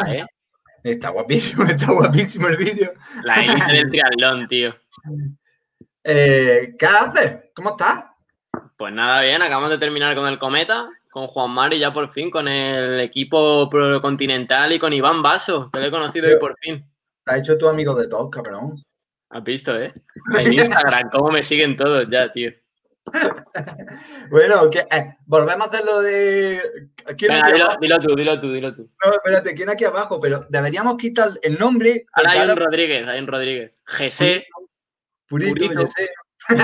¿eh? Está guapísimo, está guapísimo el vídeo. La élite del triatlón, tío. Eh, ¿Qué haces? ¿Cómo estás? Pues nada, bien, acabamos de terminar con el Cometa, con Juan Mari ya por fin, con el equipo continental y con Iván Vaso, que lo he conocido hoy por fin. Te has hecho tu amigo de todos, cabrón. Has visto, ¿eh? En Instagram, cómo me siguen todos ya, tío. bueno, eh, volvemos a hacer lo de. Venga, dilo, tú, dilo tú, dilo tú. No, espérate, ¿quién aquí abajo? Pero deberíamos quitar el nombre. Ahora hay un Rodríguez, hay un Rodríguez. GC. Purito, Purito. Ah,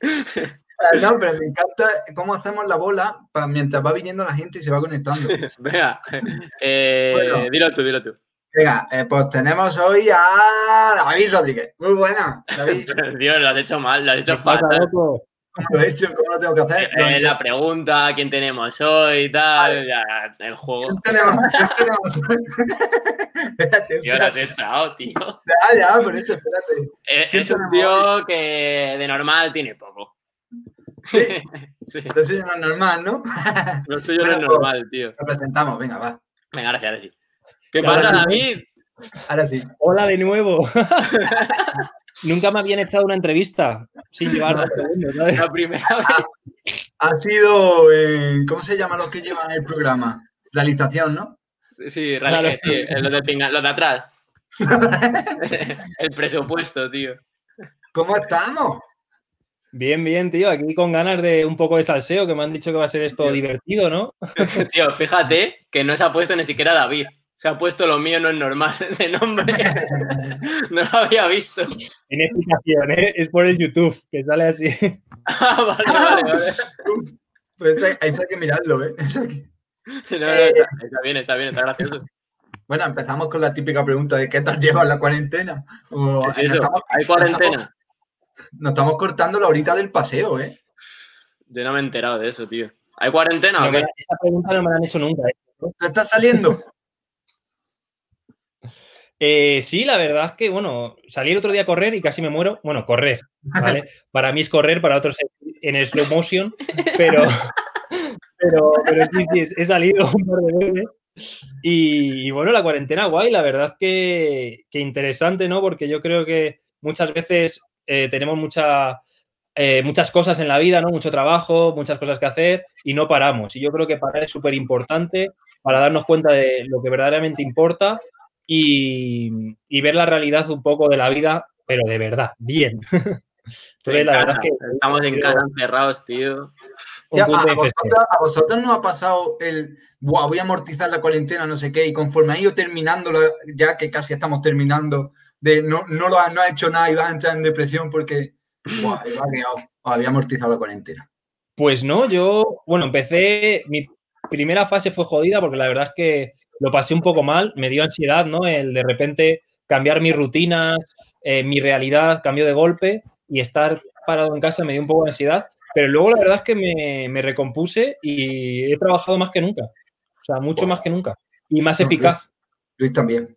no, pero me encanta cómo hacemos la bola mientras va viniendo la gente y se va conectando. Venga, eh, dilo tú, dilo tú. Venga, eh, pues tenemos hoy a David Rodríguez. Muy buena, David. Dios, lo has hecho mal, lo has hecho fatal. ¿Cómo lo he hecho? ¿Cómo lo tengo que hacer? Eh, la pregunta, ¿quién tenemos hoy? Tal, ya, el juego. ¿Quién tenemos? ¿Quién tenemos? lo has echado, tío. Ya, ya, por eso, espérate. Eh, es, es un tío que de normal tiene poco. Sí. sí. Lo suyo no es normal, ¿no? Lo suyo no es normal, tío. Lo presentamos, venga, va. Venga, gracias, sí. ¿Qué pasa, David? Ahora sí. Hola de nuevo. Nunca me habían echado una entrevista sin llevar dos segundos, ¿sabes? La primera vez. Ha sido, eh, ¿cómo se llama los que llevan el programa? Realización, ¿no? Sí, claro. sí, los de, pinga, los de atrás. el presupuesto, tío. ¿Cómo estamos? Bien, bien, tío. Aquí con ganas de un poco de salseo, que me han dicho que va a ser esto divertido, ¿no? tío, fíjate que no se ha puesto ni siquiera David. Se ha puesto lo mío, no es normal de nombre. no lo había visto. En explicación, ¿eh? Es por el YouTube, que sale así. ah, vale, vale, vale. Pues eso, eso hay que mirarlo, ¿eh? Eso hay que... No, no, está, está, bien, está bien, está gracioso. Bueno, empezamos con la típica pregunta de ¿qué tal llevas la cuarentena? O, ¿Es eso? Estamos, ¿Hay cuarentena? Nos, nos estamos cortando la horita del paseo, ¿eh? Yo no me he enterado de eso, tío. ¿Hay cuarentena no, o qué? Esta pregunta no me la han hecho nunca. ¿eh? ¿Tú estás saliendo? Eh, sí, la verdad es que, bueno, salí el otro día a correr y casi me muero. Bueno, correr, ¿vale? Para mí es correr, para otros en slow motion, pero, pero, pero sí, sí, he salido un par de veces. Y, y, bueno, la cuarentena guay, la verdad que, que, interesante, ¿no? Porque yo creo que muchas veces eh, tenemos mucha, eh, muchas cosas en la vida, ¿no? Mucho trabajo, muchas cosas que hacer y no paramos. Y yo creo que parar es súper importante para darnos cuenta de lo que verdaderamente importa y, y, ver la realidad un poco de la vida, pero de verdad, bien. Entonces, la verdad es que estamos en casa encerrados, tío. Ya, a, vosotros, a, vosotros, no ha pasado el Buah, voy a amortizar la cuarentena, no sé qué, y conforme ha ido terminando, ya que casi estamos terminando, de no, no lo ha, no ha hecho nada y va a entrar en depresión porque buah, había amortizado la cuarentena. Pues no, yo, bueno, empecé, mi primera fase fue jodida porque la verdad es que lo pasé un poco mal, me dio ansiedad, ¿no? El de repente cambiar mis rutinas, eh, mi realidad cambió de golpe y estar parado en casa me dio un poco de ansiedad, pero luego la verdad es que me, me recompuse y he trabajado más que nunca, o sea, mucho más que nunca y más eficaz. Luis también.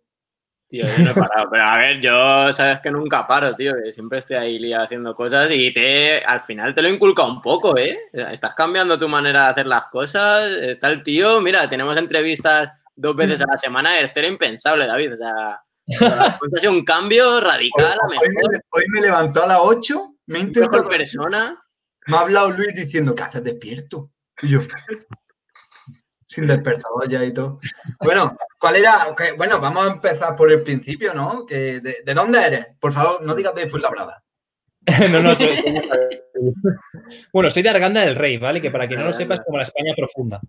Tío, yo no he parado, pero a ver, yo sabes que nunca paro, tío, que siempre estoy ahí liado haciendo cosas y te, al final te lo inculca un poco, ¿eh? Estás cambiando tu manera de hacer las cosas, está el tío, mira, tenemos entrevistas dos veces a la semana, esto era impensable, David, o sea, ha sido un cambio radical. Hoy, hoy, me, hoy me levantó a las 8, me intentó... persona. Me ha hablado Luis diciendo, ¿qué haces despierto? Y yo, sin despertador ya y todo. Bueno, ¿cuál era? Okay, bueno, vamos a empezar por el principio, ¿no? Que de, de, dónde eres? Por favor, no digas de Fuenlabrada. no, no, soy, soy, bueno, soy de Arganda del Rey, ¿vale? Que para quien no lo sepa es como la España profunda.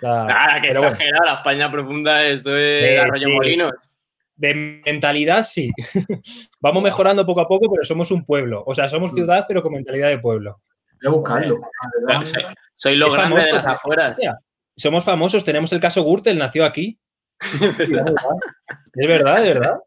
La, Nada, que exagerada, bueno. la España profunda esto es de, Arroyo de, Molinos. De mentalidad, sí. Vamos mejorando poco a poco, pero somos un pueblo. O sea, somos ciudad, pero con mentalidad de pueblo. Voy a buscarlo. Soy, soy lo es grande famoso, de las afueras. somos famosos, tenemos el caso Gürtel, nació aquí. es verdad, es verdad.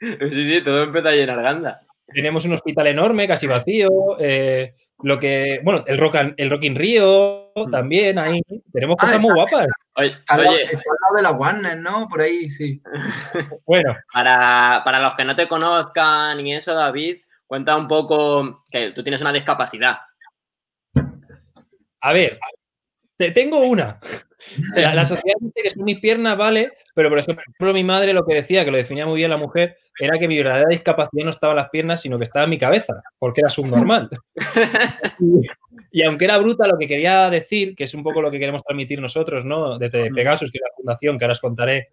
Sí, sí, todo empieza a llenar ganda. Tenemos un hospital enorme, casi vacío. Eh, lo que, bueno, el Rock, el rock in Rio mm. también ahí. Tenemos cosas ah, muy guapas. Oye, está, al lado de la Warner, ¿no? Por ahí, sí. bueno. Para, para los que no te conozcan y eso, David, cuenta un poco que tú tienes una discapacidad. A ver, tengo una. la sociedad dice que son mis piernas, vale, pero por ejemplo mi madre lo que decía, que lo definía muy bien la mujer, era que mi verdadera discapacidad no estaba en las piernas, sino que estaba en mi cabeza, porque era subnormal. y, aunque era bruta, lo que quería decir, que es un poco lo que queremos transmitir nosotros, ¿no? Desde Pegasus, que es la fundación que ahora os contaré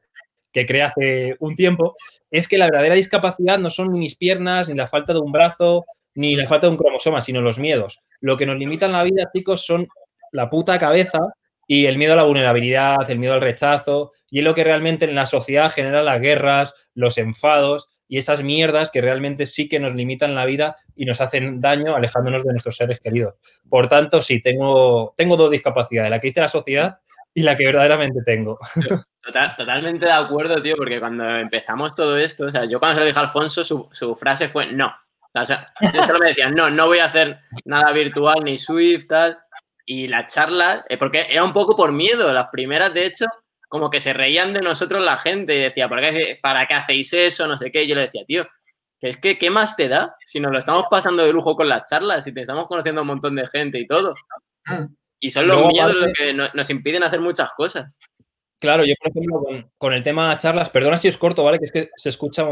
que creé hace un tiempo, es que la verdadera discapacidad no son ni mis piernas, ni la falta de un brazo, ni la falta de un cromosoma, sino los miedos. Lo que nos limita en la vida, chicos, son la puta cabeza y el miedo a la vulnerabilidad, el miedo al rechazo, y es lo que realmente en la sociedad genera las guerras, los enfados y esas mierdas que realmente sí que nos limitan la vida y nos hacen daño alejándonos de nuestros seres queridos. Por tanto, sí, tengo, tengo dos discapacidades, la que dice la sociedad y la que verdaderamente tengo. totalmente de acuerdo, tío, porque cuando empezamos todo esto, o sea, yo cuando se lo dije a Alfonso, su, frase fue no. O sea, yo solo me decía, no, no voy a hacer nada virtual ni Swift, tal y la charla, eh, porque era un poco por miedo, las primeras de hecho, como que se reían de nosotros la gente y decía, ¿para qué, ¿para qué hacéis eso? No sé qué. Y yo le decía, tío, que es que, ¿qué más te da? Si nos lo estamos pasando de lujo con las charlas, si te estamos conociendo a un montón de gente y todo. Y son los miedos los que nos impiden hacer muchas cosas. Claro, yo por ejemplo con, el tema de charlas, perdona si os corto, ¿vale? Que es que se escucha,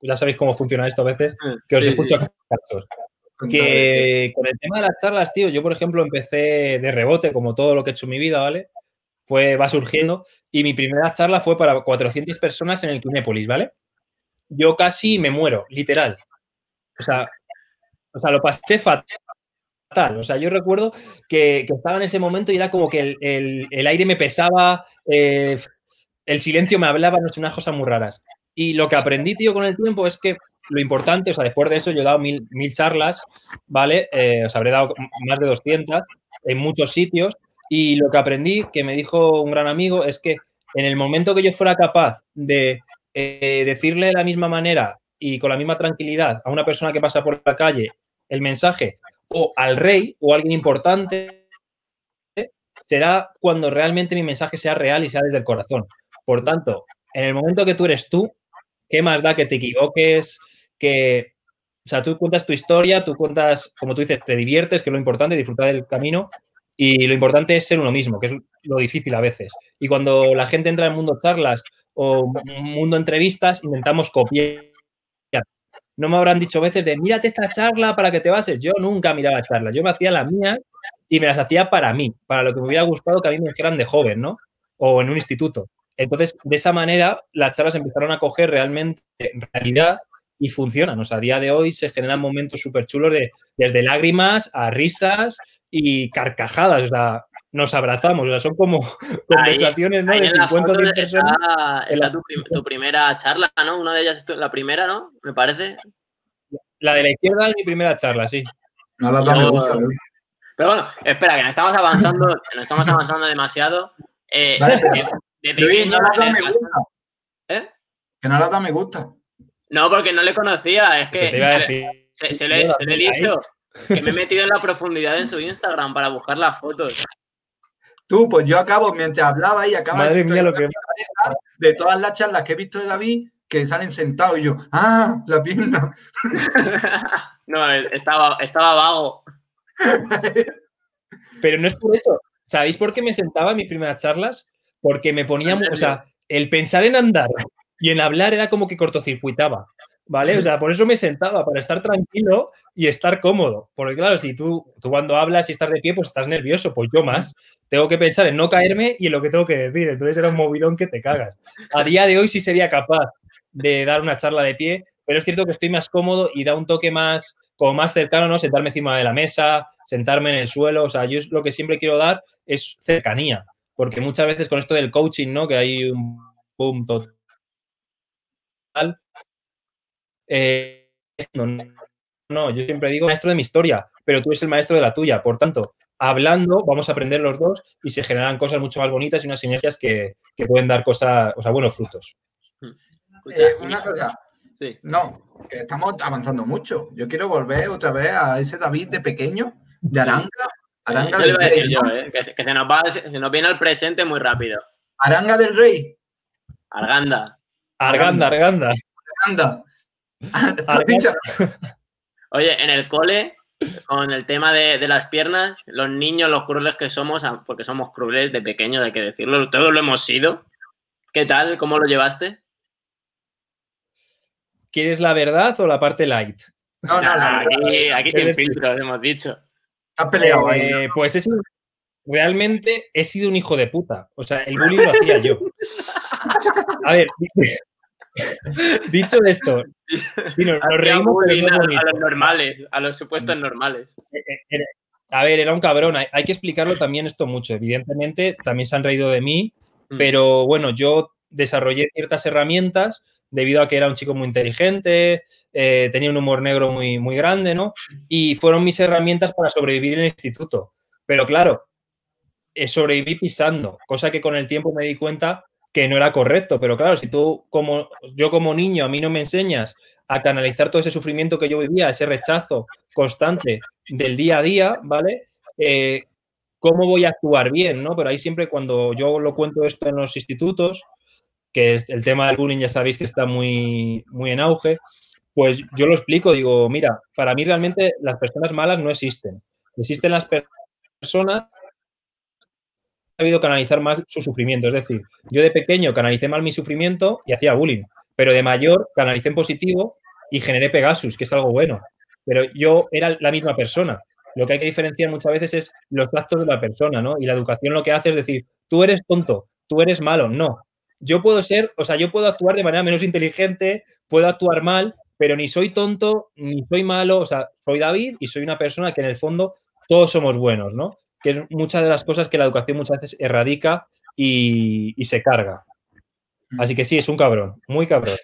ya sabéis cómo funciona esto a veces, que os escucho que con el tema de las charlas, tío, yo por ejemplo empecé de rebote, como todo lo que he hecho en mi vida, ¿vale? Fue, va surgiendo, y mi primera charla fue para 400 personas en el Kinépolis, ¿vale? Yo casi me muero, literal. O sea, o sea lo pasé fatal. O sea, yo recuerdo que, estaba en ese momento y era como que el, aire me pesaba, eh, el silencio me hablaba, no sé, unas cosas muy raras. Y lo que aprendí, tío, con el tiempo es que lo importante, o sea, después de eso yo he dado mil, charlas, ¿vale? Eh, os habré dado más de 200 en muchos sitios y lo que aprendí, que me dijo un gran amigo, es que en el momento que yo fuera capaz de eh, decirle de la misma manera y con la misma tranquilidad a una persona que pasa por la calle el mensaje o al rey o a alguien importante, será cuando realmente mi mensaje sea real y sea desde el corazón. Por tanto, en el momento que tú eres tú, ¿qué más da que te equivoques, que, o sea, tú cuentas tu historia, tú cuentas, como tú dices, te diviertes, que es lo importante, disfrutar del camino, y lo importante es ser uno mismo, que es lo difícil a veces. Y cuando la gente entra en mundo charlas o mundo entrevistas, intentamos copiar. No me habrán dicho veces de, mírate esta charla para que te bases. Yo nunca miraba charlas, yo me hacía las mías y me las hacía para mí, para lo que me hubiera gustado que a mí me dijeran de joven, ¿no? O en un instituto. Entonces, de esa manera, las charlas empezaron a coger realmente realidad y funcionan. O sea, a día de hoy se generan momentos súper chulos de desde lágrimas a risas y carcajadas. O sea, nos abrazamos. O sea, son como conversaciones, ¿no? de 50 personas. Está, tu, primera charla, ¿no? Una de ellas es la primera, ¿no? Me parece. La de la izquierda es mi primera charla, sí. No, la me gusta. Pero bueno, espera, que nos estamos avanzando, nos estamos avanzando demasiado. Eh, de, pequeño, no me gusta. ¿Eh? Que no la me gusta. No, porque no le conocía. Es que se, le, he dicho que me he metido en la profundidad en su Instagram para buscar las fotos. Tú, pues yo acabo, mientras hablaba y acabo Madre mía, lo que... de todas las charlas que he visto de David, que salen sentados y yo, ¡ah! La pierna. no, estaba, estaba vago. Pero no es por eso. ¿Sabéis por qué me sentaba en mis primeras charlas? Porque me ponía, o sea, el pensar en andar y en hablar era como que cortocircuitaba, ¿vale? O sea, por eso me sentaba, para estar tranquilo y estar cómodo. Porque claro, si tú, tú cuando hablas y estás de pie, pues estás nervioso, pues yo más. Tengo que pensar en no caerme y en lo que tengo que decir. Entonces era un movidón que te cagas. A día de hoy sí sería capaz de dar una charla de pie, pero es cierto que estoy más cómodo y da un toque más, como más cercano, ¿no? Sentarme encima de la mesa, sentarme en el suelo. O sea, yo lo que siempre quiero dar es cercanía. Porque muchas veces con esto del coaching, ¿no? Que hay un punto eh, no, no, yo siempre digo maestro de mi historia, pero tú eres el maestro de la tuya. Por tanto, hablando, vamos a aprender los dos y se generan cosas mucho más bonitas y unas sinergias que, que pueden dar cosas, o sea, buenos frutos. Eh, una cosa. Sí. No, que estamos avanzando mucho. Yo quiero volver otra vez a ese David de pequeño, de Aranga. Aranga del Rey. Yo, eh, que, se, que se, nos va, se nos viene al presente muy rápido. Aranga del Rey. Arganda. Arganda, Arganda. Arganda. Arganda. Oye, en el cole, con el tema de, de, las piernas, los niños, los crueles que somos, porque somos crueles de pequeños, hay que decirlo, todos lo hemos sido. ¿Qué tal? ¿Cómo lo llevaste? ¿Quieres la verdad o la parte light? No, no, la aquí, aquí sin filtros, hemos dicho. Has peleado ahí. Eh, pues es realmente he sido un hijo de puta. O sea, el bullying lo hacía yo. A ver, dicho esto, sí, nos, nos reímos, pero a, a, los normales, a los supuestos normales. Eh, A ver, era un cabrón. Hay, hay, que explicarlo también esto mucho. Evidentemente, también se han reído de mí, mm. pero bueno, yo desarrollé ciertas herramientas debido a que era un chico muy inteligente, eh, tenía un humor negro muy, muy grande, ¿no? Y fueron mis herramientas para sobrevivir en el instituto. Pero claro, eh, sobreviví pisando, cosa que con el tiempo me di cuenta que no era correcto. Pero claro, si tú, como yo como niño, a mí no me enseñas a canalizar todo ese sufrimiento que yo vivía, ese rechazo constante del día a día, ¿vale? Eh, ¿Cómo voy a actuar bien, no? Pero ahí siempre cuando yo lo cuento esto en los institutos, que es el tema del bullying ya sabéis que está muy, muy en auge, pues yo lo explico, digo, mira, para mí realmente las personas malas no existen. Existen las personas sabido canalizar más su sufrimiento. Es decir, yo de pequeño canalicé mal mi sufrimiento y hacía bullying, pero de mayor canalicé en positivo y generé Pegasus, que es algo bueno. Pero yo era la misma persona. Lo que hay que diferenciar muchas veces es los actos de la persona, ¿no? Y la educación lo que hace es decir, tú eres tonto, tú eres malo. No. Yo puedo ser, o sea, yo puedo actuar de manera menos inteligente, puedo actuar mal, pero ni soy tonto, ni soy malo. O sea, soy David y soy una persona que en el fondo todos somos buenos, ¿no? Que es muchas de las cosas que la educación muchas veces erradica y, y se carga. Así que sí, es un cabrón, muy cabrón.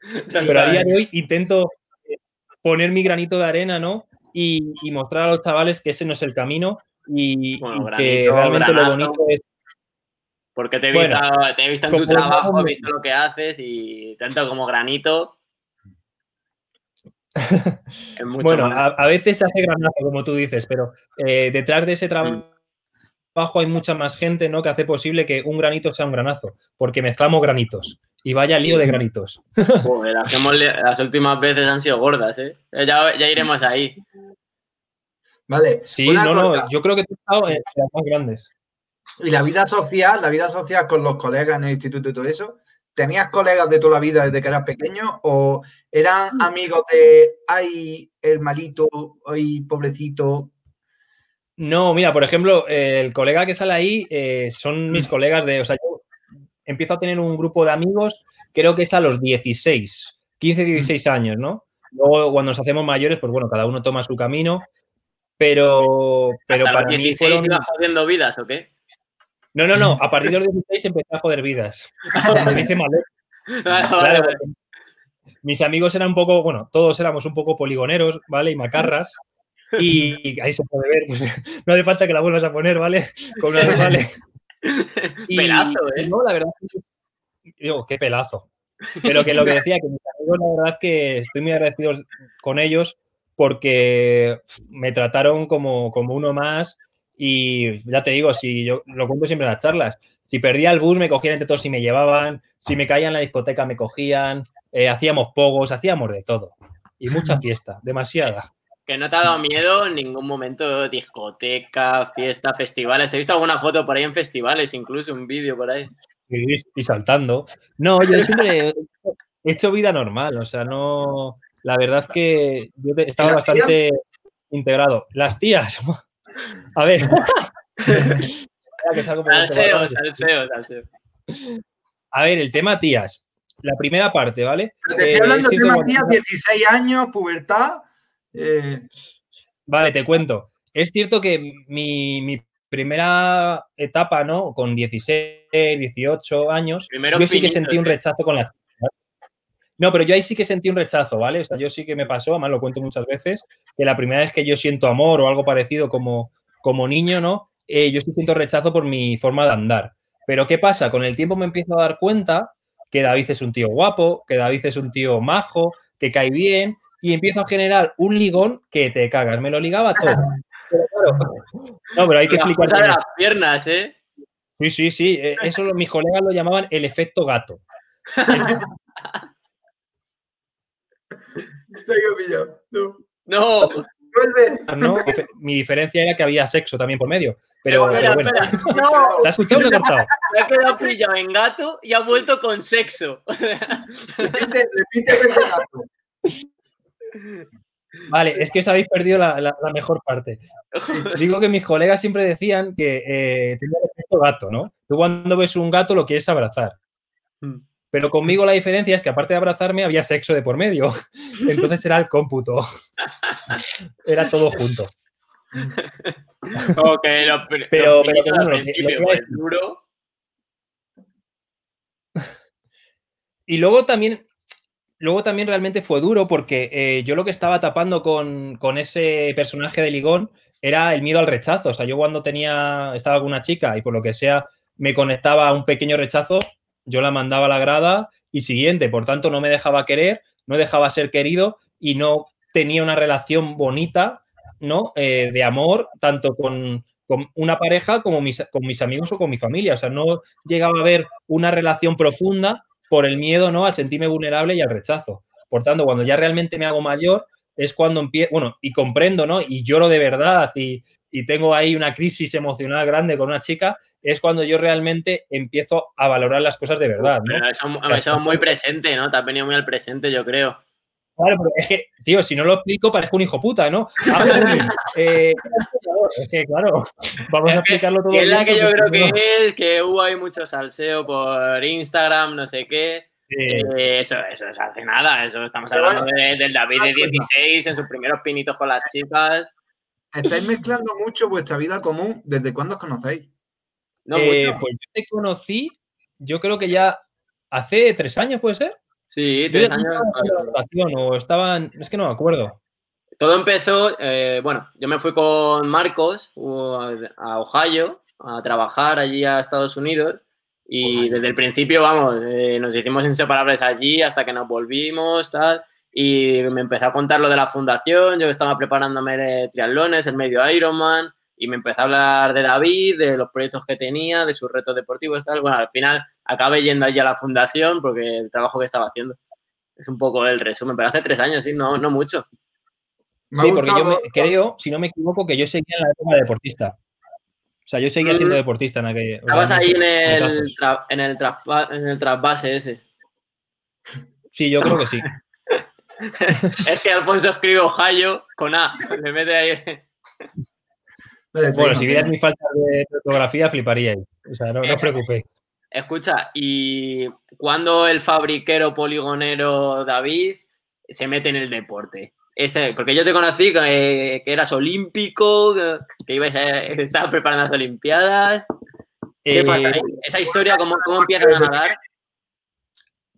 Pero a día de hoy intento poner mi granito de arena, ¿no? Y, y mostrar a los chavales que ese no es el camino y, bueno, y granito, que realmente granazo, lo bonito es. Porque te he visto, bueno, te he visto en tu trabajo, he visto lo que haces y tanto como granito. Bueno, a, a, veces se hace granazo, como tú dices, pero eh, detrás de ese trabajo hay mucha más gente ¿no? que hace posible que un granito sea un granazo, porque mezclamos granitos. Y vaya lío de granitos. Joder, las, las últimas veces han sido gordas, ¿eh? Ya, ya iremos ahí. Vale. Sí, no, no, yo creo que tú has estado en las más grandes. Y la vida social, la vida social con los colegas en el instituto y todo eso, ¿Tenías colegas de toda la vida desde que eras pequeño o eran amigos de, ay, el malito, ay, pobrecito? No, mira, por ejemplo, el colega que sale ahí eh, son mis colegas de, o sea, yo empiezo a tener un grupo de amigos, creo que es a los 16, 15, 16 años, ¿no? Luego, cuando nos hacemos mayores, pues bueno, cada uno toma su camino, pero, pero ¿Hasta para los 16 mí fueron... iba jodiendo vidas o qué? No, no, no. A partir de los 16 empecé a joder vidas. Me dice mal. Claro, mis amigos eran un poco, bueno, todos éramos un poco poligoneros, ¿vale? Y macarras. Y ahí se puede ver. Pues, no hace falta que la vuelvas a poner, ¿vale? Con una vale. Y, pelazo, ¿eh? No, la verdad digo, qué pelazo. Pero que lo que decía, que mis amigos, la verdad que estoy muy agradecido con ellos porque me trataron como, como uno más y ya te digo, si yo lo cuento siempre en las charlas, si perdía el bus me cogían entre todos y me llevaban, si me caía en la discoteca me cogían, eh, hacíamos pogos, hacíamos de todo. Y mucha fiesta, demasiada. Que no te ha dado miedo en ningún momento discoteca, fiesta, festivales. Te he visto alguna foto por ahí en festivales, incluso un vídeo por ahí. Y, y saltando. No, yo siempre he hecho vida normal, o sea, no. La verdad es que yo estaba bastante integrado. Las tías, a ver. salseo, salseo, salseo. A ver, el tema tías. La primera parte, ¿vale? Pero te estoy hablando eh, de tema tías, 16 años, pubertad. Eh... Vale, te cuento. Es cierto que mi, mi, primera etapa, ¿no? Con 16, 18 años, Primero yo sí que sentí un rechazo con las no, pero yo ahí sí que sentí un rechazo, ¿vale? O sea, yo sí que me pasó, además lo cuento muchas veces, que la primera vez que yo siento amor o algo parecido como, como niño, ¿no? Eh, yo siento rechazo por mi forma de andar. Pero ¿qué pasa? Con el tiempo me empiezo a dar cuenta que David es un tío guapo, que David es un tío majo, que cae bien, y empiezo a generar un ligón que te cagas. Me lo ligaba todo. no, pero hay que explicar. de las piernas, ¿eh? Sí, sí, sí. Eh, eso mis colegas lo llamaban el efecto gato. No. No. Ah, no, mi diferencia era que había sexo también por medio. Pero, bueno. ¿Se ha escuchado o se ha cortado? Me ha quedado pillado en gato y ha vuelto con sexo. repite, repite gato. Vale, es que os habéis perdido la, mejor parte. Digo que mis colegas siempre decían que eh, tenía el efecto gato, ¿no? Tú cuando ves un gato lo quieres abrazar. Pero conmigo la diferencia es que aparte de abrazarme había sexo de por medio. Entonces era el cómputo. Era todo junto. Ok, pero, pero, Y luego también, luego también realmente fue duro porque eh, yo lo que estaba tapando con, con, ese personaje de Ligón era el miedo al rechazo. O sea, yo cuando tenía, estaba con una chica y por lo que sea me conectaba a un pequeño rechazo, yo la mandaba a la grada y siguiente, por tanto no me dejaba querer, no dejaba ser querido y no tenía una relación bonita, ¿no? Eh, de amor, tanto con, una pareja como mis, con mis amigos o con mi familia. O sea, no llegaba a haber una relación profunda por el miedo, ¿no? Al sentirme vulnerable y al rechazo. Por tanto, cuando ya realmente me hago mayor, es cuando empiezo, bueno, y comprendo, ¿no? Y lloro de verdad y, y tengo ahí una crisis emocional grande con una chica, es cuando yo realmente empiezo a valorar las cosas de verdad. ¿no? Eso, muy presente, ¿no? Te has venido muy al presente, yo creo. Claro, pero es que, tío, si no lo explico, parezco un hijo puta, ¿no? eh, es que, claro, vamos a explicarlo todo. Es la que yo creo que es, que hubo hay mucho salseo por Instagram, no sé qué. Eh, eso, eso no se hace nada, eso estamos hablando del David de 16 en sus primeros pinitos con las chicas. Estáis mezclando mucho vuestra vida común. ¿Desde cuándo os conocéis? Eh, pues yo te conocí, yo creo que ya hace tres años, ¿puede ser? Sí, tres años. o estaban, es que no me acuerdo. Todo empezó, eh, bueno, yo me fui con Marcos a Ohio a trabajar allí a Estados Unidos y desde el principio, vamos, eh, nos hicimos inseparables allí hasta que nos volvimos, tal, y me empezó a contar lo de la fundación, yo estaba preparándome triatlones, el medio Ironman, y me empezó a hablar de David, de los proyectos que tenía, de sus retos deportivos, tal. Bueno, al final acabé yendo allí a la fundación porque el trabajo que estaba haciendo. Es un poco el resumen, pero hace tres años, sí, no, no mucho. sí, porque yo creo, si no me equivoco, que yo seguía en la época de deportista. O sea, yo seguía siendo mm. deportista en aquel. Estabas ahí en el, en, el en el trasvase ese. Sí, yo creo que sí. es que Alfonso escribe Ohio con A. Le mete ahí. Bueno, si vieras mi falta de fotografía, fliparíais. O sea, no, os preocupéis. Escucha, ¿y cuando el fabriquero poligonero David se mete en el deporte? Ese, porque yo te conocí que, eras olímpico, que ibas a, estabas preparando las Olimpiadas. ¿Qué pasa? Eh, ¿Esa historia cómo, cómo empiezas a nadar?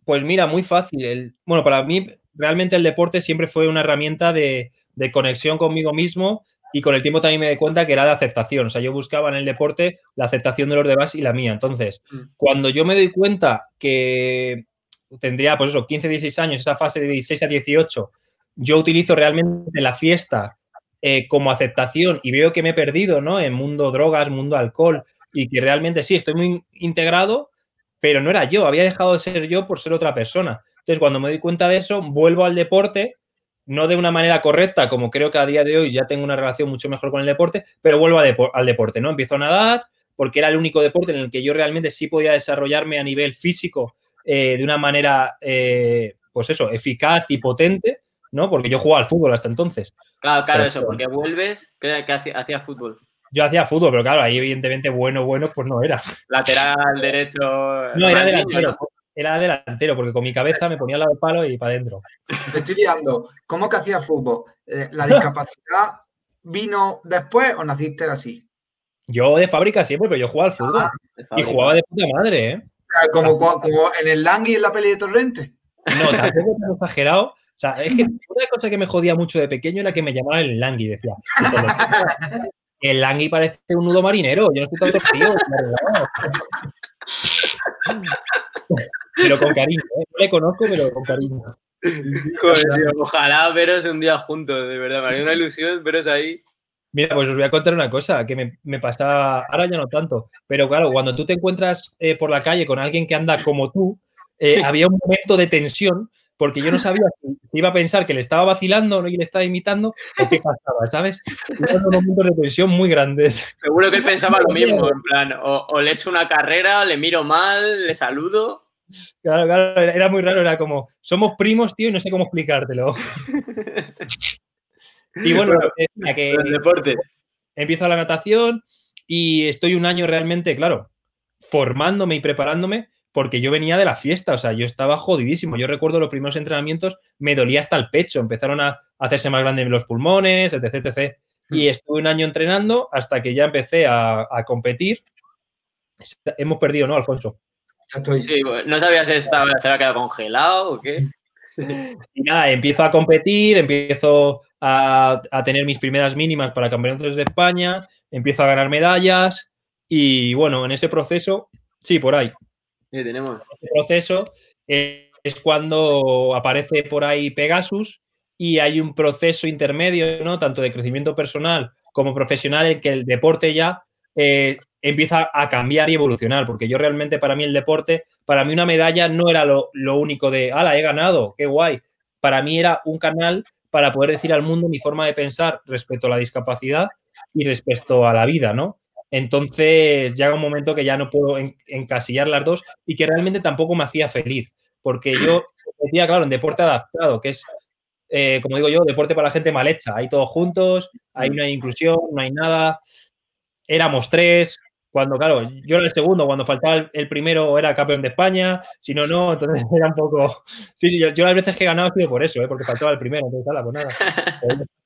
Pues mira, muy fácil. bueno, para mí realmente el deporte siempre fue una herramienta de, de conexión conmigo mismo y con el tiempo también me di cuenta que era de aceptación. O sea, yo buscaba en el deporte la aceptación de los demás y la mía. Entonces, mm. cuando yo me doy cuenta que tendría, pues eso, 15, 16 años, esa fase de 16 a 18, yo utilizo realmente la fiesta eh, como aceptación y veo que me he perdido, ¿no? En mundo drogas, mundo alcohol y que realmente sí, estoy muy integrado, pero no era yo, había dejado de ser yo por ser otra persona. Entonces, cuando me doy cuenta de eso, vuelvo al deporte no de una manera correcta, como creo que a día de hoy ya tengo una relación mucho mejor con el deporte, pero vuelvo al deporte, ¿no? Empiezo a nadar porque era el único deporte en el que yo realmente sí podía desarrollarme a nivel físico eh, de una manera, eh, pues eso, eficaz y potente, ¿no? Porque yo jugaba al fútbol hasta entonces. Claro, claro, eso, porque vuelves, ¿qué, hacía, fútbol? Yo hacía fútbol, pero claro, ahí evidentemente bueno, bueno, pues no era. Lateral, derecho. No, era delantero era delantero, porque con mi cabeza me ponía al lado del palo y para adentro. Me estoy liando. ¿Cómo que hacía fútbol? Eh, ¿La discapacidad vino después o naciste así? Yo de fábrica siempre, pero yo jugaba al fútbol. Ah, y jugaba de puta madre, ¿eh? Como, como en el Langui en la peli de Torrente. No, tampoco tan exagerado. O sea, es que una cosa que me jodía mucho de pequeño era que me llamaban el Langui, decía. el Langui parece un nudo marinero. Yo no estoy todo torcido. Pero con cariño, ¿eh? no le conozco, pero con cariño. Joder, ojalá veros un día juntos, de verdad. Me haría una ilusión veros ahí. Mira, pues os voy a contar una cosa que me, me pasaba, ahora ya no tanto, pero claro, cuando tú te encuentras eh, por la calle con alguien que anda como tú, eh, había un momento de tensión porque yo no sabía si, iba a pensar que le estaba vacilando y le estaba imitando o qué pasaba, ¿sabes? Eran momentos de tensión muy grandes. Seguro que él pensaba lo mismo, en plan, o, o le echo una carrera, le miro mal, le saludo. Claro, claro, era muy raro, era como, somos primos, tío, y no sé cómo explicártelo. y bueno, decía que El deporte. empiezo la natación y estoy un año realmente, claro, formándome y preparándome porque yo venía de la fiesta, o sea, yo estaba jodidísimo. Yo recuerdo los primeros entrenamientos, me dolía hasta el pecho, empezaron a hacerse más grandes los pulmones, etc, etc. Y estuve un año entrenando hasta que ya empecé a, a competir. Hemos perdido, ¿no, Alfonso? Sí, no sabía si estaba, se había quedado congelado o qué. Y nada, empiezo a competir, empiezo a, a tener mis primeras mínimas para campeonatos de España, empiezo a ganar medallas y bueno, en ese proceso, sí, por ahí, Tenemos. ese proceso es cuando aparece por ahí Pegasus y hay un proceso intermedio, ¿no? Tanto de crecimiento personal como profesional en que el deporte ya eh, empieza a cambiar y evolucionar, porque yo realmente para mí el deporte, para mí una medalla no era lo, lo único de, ala, he ganado, qué guay. Para mí era un canal para poder decir al mundo mi forma de pensar respecto a la discapacidad y respecto a la vida, ¿no? Entonces llega un momento que ya no puedo en- encasillar las dos y que realmente tampoco me hacía feliz, porque yo decía, claro, en deporte adaptado, que es, eh, como digo yo, deporte para la gente mal hecha, hay todos juntos, ahí no hay inclusión, no hay nada, éramos tres, cuando, claro, yo era el segundo, cuando faltaba el, primero era campeón de España, si no, no, entonces era un poco... Sí, sí, yo, yo las veces que he ganado ha sido por eso, ¿eh? porque faltaba el primero, entonces, ala, pues nada.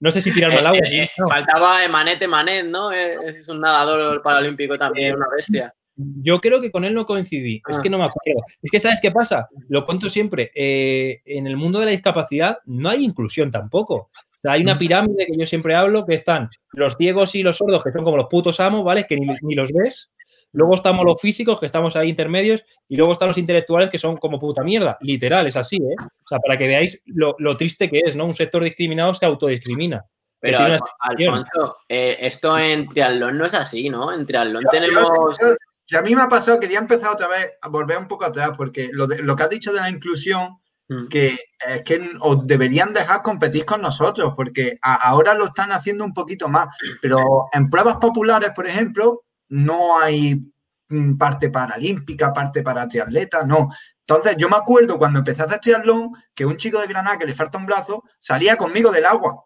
No sé si tirarme al agua. Eh, eh, no. Faltaba Emanete Manet, ¿no? Eh, Es un nadador paralímpico también, una bestia. Yo creo que con él no coincidí. Es Ah. que no me acuerdo. Es que, ¿sabes qué pasa? Lo cuento siempre. eh, en el mundo de la discapacidad no hay inclusión tampoco. O sea, hay una pirámide que yo siempre hablo que están los ciegos y los sordos, que son como los putos amos, ¿vale? Que ni, ni los ves. Luego estamos los físicos, que estamos ahí intermedios, y luego están los intelectuales, que son como puta mierda. Literal, es así, ¿eh? O sea, para que veáis lo, lo triste que es, ¿no? Un sector discriminado se autodiscrimina. Que Pero. Alfonso, eh, esto en triatlón no es así, ¿no? En triatlón Yo- tenemos... yo- yo- a mí me ha pasado, quería empezar otra vez a volver un poco atrás, porque lo, de- lo que has dicho de la inclusión, Mm. que es que os deberían dejar competir con nosotros, porque a- ahora lo están haciendo un poquito más, pero en pruebas populares, por ejemplo, no hay mm, parte paralímpica, parte para triatletas, no. Entonces, yo me acuerdo cuando empecé a hacer triatlón, que un chico de Granada que le falta un brazo salía conmigo del agua.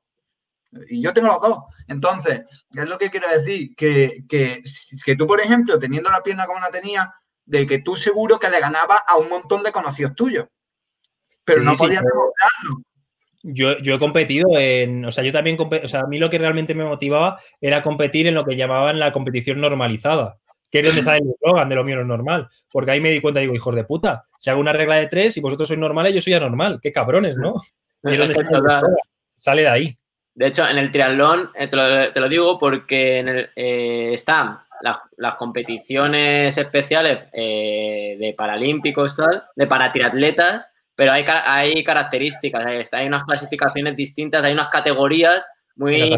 Y yo tengo los dos. Entonces, es lo que quiero decir, que, que, que tú, por ejemplo, teniendo la pierna como la tenía, de que tú seguro que le ganabas a un montón de conocidos tuyos. Pero Sí, no sí, podías pero- demostrarlo. Yo, yo he competido en, o sea, yo también, o sea, a mí lo que realmente me motivaba era competir en lo que llamaban la competición normalizada, que es donde sale el eslogan de lo mío no es normal, porque ahí me di cuenta, digo, hijos de puta, si hago una regla de tres y vosotros sois normales, yo soy anormal, qué cabrones, ¿no? Y es donde sale. Sale de ahí. De hecho, en el triatlón, eh, te, lo, te lo digo porque en el, eh, están las, las competiciones especiales eh, de paralímpicos, tal, de paratriatletas, pero hay, ca- hay características, hay, hay unas clasificaciones distintas, hay unas categorías muy,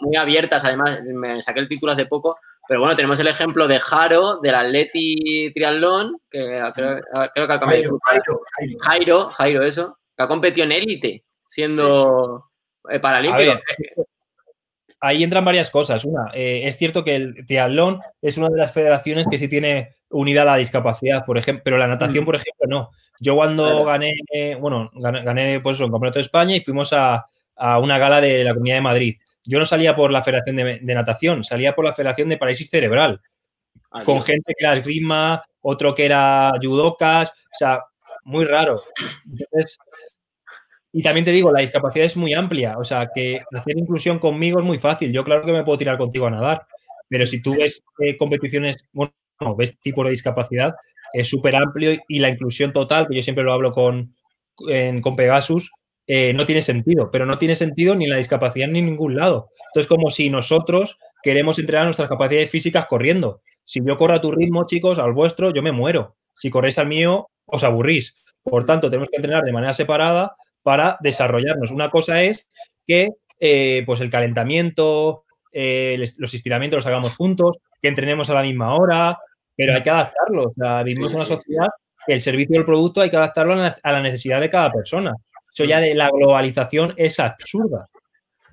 muy abiertas. Además, me saqué el título hace poco, pero bueno, tenemos el ejemplo de Jaro, del Atleti Triatlón, que creo, creo que ha cambiado. Jairo, Jairo, Jairo. Jairo, eso, que ha competido en élite, siendo eh, paralímpico. Ahí entran varias cosas. Una, eh, es cierto que el triatlón es una de las federaciones que sí tiene unidad a la discapacidad, por ejemplo, pero la natación, Mm. por ejemplo, no. Yo cuando Claro. gané, bueno, gané, pues un campeonato de España y fuimos a, a una gala de la Comunidad de Madrid. Yo no salía por la Federación de, de Natación, salía por la Federación de Parálisis Cerebral, Adiós. con gente que era esgrima, otro que era judocas, o sea, muy raro. Entonces, y también te digo, la discapacidad es muy amplia, o sea, que hacer inclusión conmigo es muy fácil. Yo claro que me puedo tirar contigo a nadar, pero si tú ves eh, competiciones, bueno, ves tipos de discapacidad, es súper amplio y la inclusión total, que yo siempre lo hablo con, en- con Pegasus, eh, no tiene sentido, pero no tiene sentido ni la discapacidad ni en ningún lado. Entonces, como si nosotros queremos entrenar nuestras capacidades físicas corriendo. Si yo corro a tu ritmo, chicos, al vuestro, yo me muero. Si corréis al mío, os aburrís. Por tanto, tenemos que entrenar de manera separada para desarrollarnos. Una cosa es que eh, pues el calentamiento, eh, los estiramientos los hagamos juntos, que entrenemos a la misma hora, pero hay que adaptarlo. O sea, vivimos en una sociedad que el servicio del producto hay que adaptarlo a la necesidad de cada persona. Eso ya de la globalización es absurda,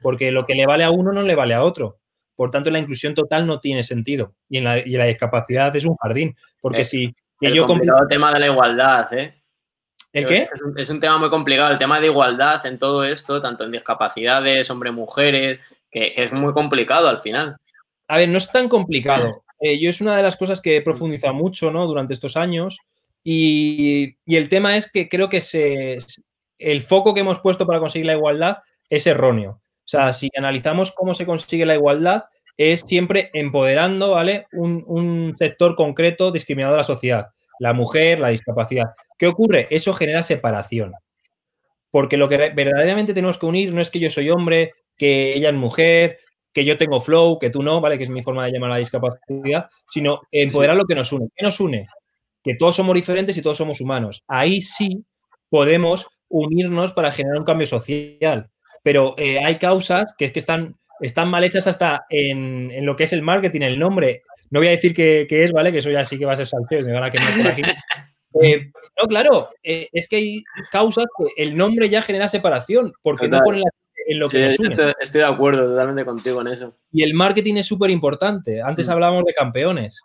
porque lo que le vale a uno no le vale a otro. Por tanto, la inclusión total no tiene sentido. Y en la, discapacidad es un jardín. Porque si el yo el tema de la igualdad, ¿eh? ¿El qué? Es un, tema muy complicado, el tema de igualdad en todo esto, tanto en discapacidades, hombres-mujeres, que, es muy complicado al final. A ver, no es tan complicado. Eh, yo es una de las cosas que he profundizado mucho ¿no? durante estos años y, el tema es que creo que se, el foco que hemos puesto para conseguir la igualdad es erróneo. O sea, si analizamos cómo se consigue la igualdad, es siempre empoderando, ¿vale? Un, un sector concreto discriminado de la sociedad, la mujer, la discapacidad. ¿Qué ocurre? Eso genera separación. Porque lo que verdaderamente tenemos que unir no es que yo soy hombre, que ella es mujer, que yo tengo flow, que tú no, ¿vale? Que es mi forma de llamar a la discapacidad, sino empoderar lo que nos une. ¿Qué nos une? Que todos somos diferentes y todos somos humanos. Ahí sí podemos unirnos para generar un cambio social. Pero eh, hay causas que es que están, están mal hechas hasta en, lo que es el marketing, el nombre. No voy a decir qué, es, ¿vale? Que eso ya sí que va a ser salteo me van a quemar por aquí. Eh, no, claro, eh, es que hay causas que el nombre ya genera separación, porque no ponen en lo que nos une. Estoy, de acuerdo totalmente contigo en eso. Y el marketing es súper importante. Antes mm. hablábamos de campeones.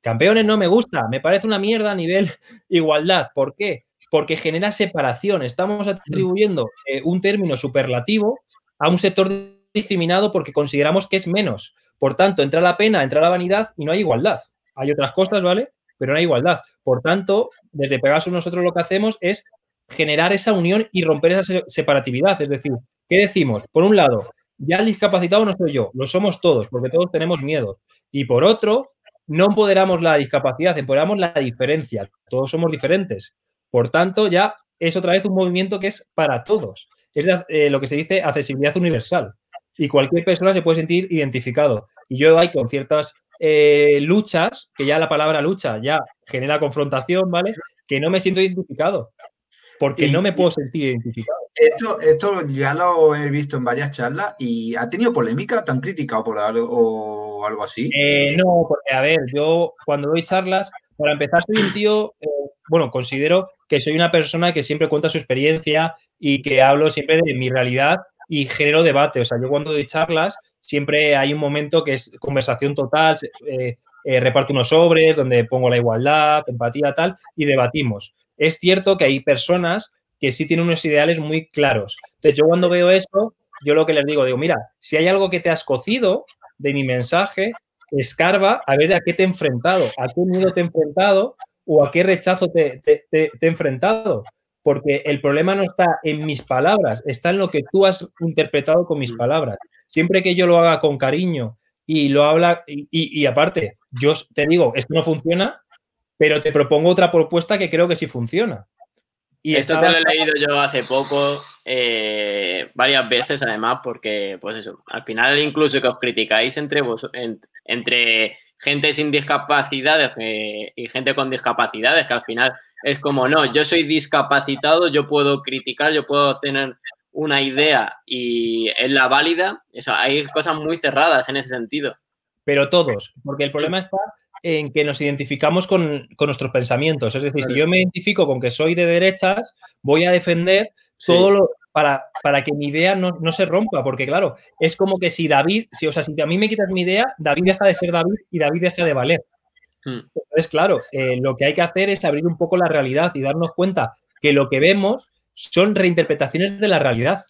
Campeones no me gusta, me parece una mierda a nivel igualdad. ¿Por qué? Porque genera separación. Estamos mm. atribuyendo eh, un término superlativo a un sector discriminado porque consideramos que es menos. Por tanto, entra la pena, entra la vanidad y no hay igualdad. Hay otras cosas, ¿vale? Pero no hay igualdad. Por tanto, desde Pegasus nosotros lo que hacemos es generar esa unión y romper esa separatividad. Es decir, ¿qué decimos? Por un lado, ya el discapacitado no soy yo, lo somos todos, porque todos tenemos miedo. Y por otro, no empoderamos la discapacidad, empoderamos la diferencia. Todos somos diferentes. Por tanto, ya es otra vez un movimiento que es para todos. Es eh, lo que se dice accesibilidad universal. Y cualquier persona se puede sentir identificado. Y yo hay con ciertas eh, luchas, que ya la palabra lucha ya genera confrontación, ¿vale? Que no me siento identificado, porque no me puedo sentir identificado. Esto, esto ya lo he visto en varias charlas y ¿ha tenido polémica? tan criticado por algo o algo así? Eh, no, porque a ver, yo cuando doy charlas, para empezar soy un tío, eh, bueno, considero que soy una persona que siempre cuenta su experiencia y que hablo siempre de mi realidad y genero debate. O sea, yo cuando doy charlas siempre hay un momento que es conversación total, eh, eh, reparto unos sobres donde pongo la igualdad, empatía, tal, y debatimos. Es cierto que hay personas que sí tienen unos ideales muy claros. Entonces, yo cuando veo eso, yo lo que les digo, digo, mira, si hay algo que te has cocido de mi mensaje, escarba a ver a qué te he enfrentado, a qué miedo te he enfrentado o a qué rechazo te, te he enfrentado. Porque el problema no está en mis palabras, está en lo que tú has interpretado con mis mm. palabras siempre que yo lo haga con cariño y lo habla, y, aparte, yo te digo, esto no funciona, pero te propongo otra propuesta que creo que sí funciona. Y esto te lo he leído yo hace poco, eh, varias veces además, porque, pues eso, al final incluso que os criticáis entre vos, entre gente sin discapacidades eh, y gente con discapacidades, que al final es como, no, yo soy discapacitado, yo puedo criticar, yo puedo tener una idea y es la válida, eso, hay cosas muy cerradas en ese sentido. Pero todos, porque el problema está en que nos identificamos con, nuestros pensamientos. Es decir, si yo me identifico con que soy de derechas, voy a defender todo lo, para, para, que mi idea no, se rompa, porque claro, es como que si David, si, o sea, si a mí me quitas mi idea, David deja de ser David y David deja de valer. Hmm. Entonces, claro, eh, lo que hay que hacer es abrir un poco la realidad y darnos cuenta que lo que vemos son reinterpretaciones de la realidad,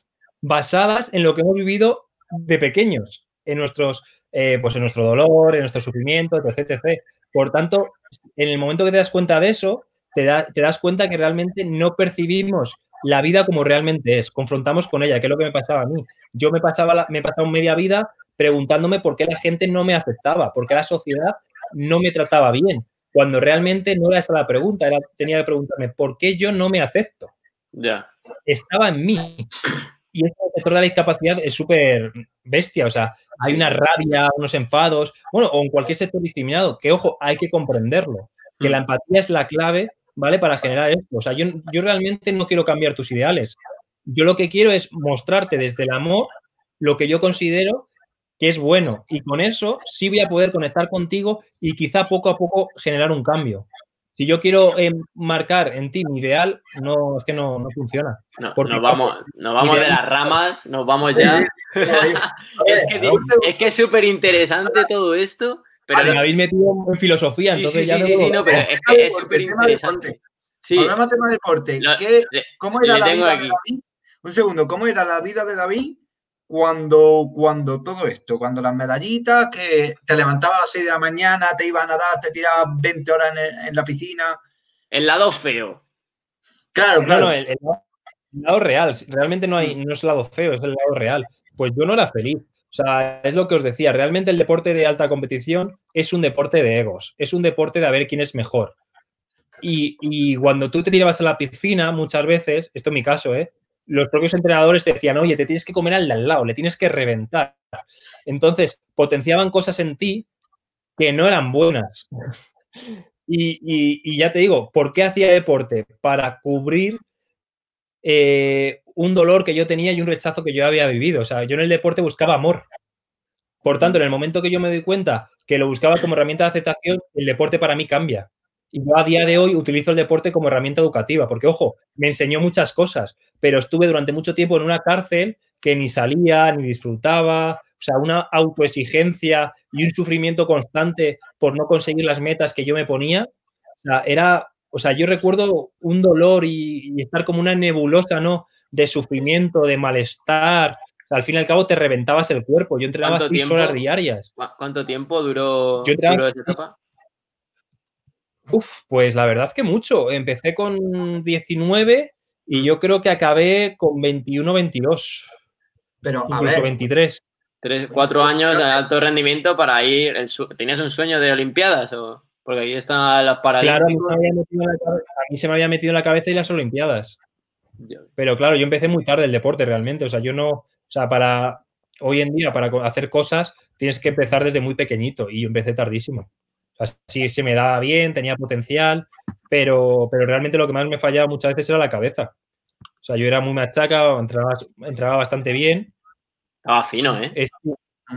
basadas en lo que hemos vivido de pequeños, en, nuestros, eh, pues en nuestro dolor, en nuestro sufrimiento, etc, Por tanto, en el momento que te das cuenta de eso, te, das cuenta que realmente no percibimos la vida como realmente es, confrontamos con ella, que es lo que me pasaba a mí. Yo me pasaba me he pasado media vida preguntándome por qué la gente no me aceptaba, por qué la sociedad no me trataba bien, cuando realmente no era esa la pregunta, era, tenía que preguntarme por qué yo no me acepto. Ya. Estaba en mí. Y este sector de la discapacidad es súper bestia, o sea, hay una rabia, unos enfados, bueno, o en cualquier sector discriminado, que ojo, hay que comprenderlo, que la mm. empatía es la clave, ¿vale? Para generar esto. O sea, yo, yo realmente no quiero cambiar tus ideales. Yo lo que quiero es mostrarte desde el amor lo que yo considero que es bueno. Y con eso sí voy a poder conectar contigo y quizá poco a poco generar un cambio. Si yo quiero eh, marcar en ti mi ideal, no, es que no, no funciona. No, nos vamos, nos vamos de las ramas, nos vamos ya. es, que, es que es súper interesante todo esto. Pero me habéis metido en filosofía, entonces ya sí, sí, no, pero es que es súper interesante. Sí. Hablamos de tema deporte. ¿Qué, ¿Cómo era la vida de David? Un segundo, ¿cómo era la vida de David cuando, cuando todo esto, cuando las medallitas, que te levantabas a las 6 de la mañana, te iban a dar, te tirabas 20 horas en, la piscina. El lado feo. Claro, claro. el, lado real. Realmente no, hay, no es el lado feo, es el lado real. Pues yo no era feliz. O sea, es lo que os decía. Realmente el deporte de alta competición es un deporte de egos. Es un deporte de a ver quién es mejor. Y, y cuando tú te tirabas a la piscina, muchas veces, esto es mi caso, ¿eh? Los propios entrenadores te decían, oye, te tienes que comer al de al lado, le tienes que reventar. Entonces, potenciaban cosas en ti que no eran buenas. Y, ya te digo, ¿por qué hacía deporte? Para cubrir eh, un dolor que yo tenía y un rechazo que yo había vivido. O sea, yo en el deporte buscaba amor. Por tanto, en el momento que yo me doy cuenta que lo buscaba como herramienta de aceptación, el deporte para mí cambia. Y yo a día de hoy utilizo el deporte como herramienta educativa, porque, ojo, me enseñó muchas cosas, pero estuve durante mucho tiempo en una cárcel que ni salía, ni disfrutaba, o sea, una autoexigencia y un sufrimiento constante por no conseguir las metas que yo me ponía. O sea, era, o sea, yo recuerdo un dolor y, estar como una nebulosa, ¿no? De sufrimiento, de malestar. al fin y al cabo te reventabas el cuerpo. Yo entrenaba seis horas diarias. ¿Cuánto tiempo duró, yo duró esa etapa? Uf, pues la verdad que mucho. Empecé con 19 y yo creo que acabé con 21, 22. Pero a ver, 23. Tres, cuatro años de alto rendimiento para ir. ¿Tenías un sueño de Olimpiadas? O? Porque ahí están las Paralímpicos. Claro, a mí, se me había metido en la cabeza y las Olimpiadas. Pero claro, yo empecé muy tarde el deporte realmente. O sea, yo no. O sea, para. Hoy en día, para hacer cosas, tienes que empezar desde muy pequeñito y yo empecé tardísimo sí se me daba bien, tenía potencial, pero, pero realmente lo que más me fallaba muchas veces era la cabeza. O sea, yo era muy machaca, entraba, entraba bastante bien. Estaba fino, ¿eh?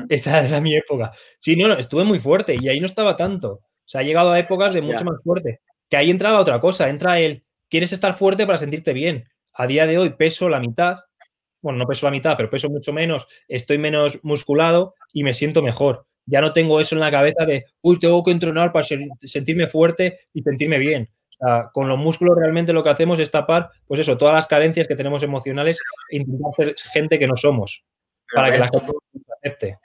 esa era mi época. Sí, no, no, estuve muy fuerte y ahí no estaba tanto. O sea, ha llegado a épocas de mucho más fuerte. Que ahí entraba otra cosa, entra el, quieres estar fuerte para sentirte bien. A día de hoy peso la mitad, bueno, no peso la mitad, pero peso mucho menos, estoy menos musculado y me siento mejor ya no tengo eso en la cabeza de, uy, tengo que entrenar para sentirme fuerte y sentirme bien. O sea, con los músculos realmente lo que hacemos es tapar, pues eso, todas las carencias que tenemos emocionales e intentar ser gente que no somos, para que la gente acepte.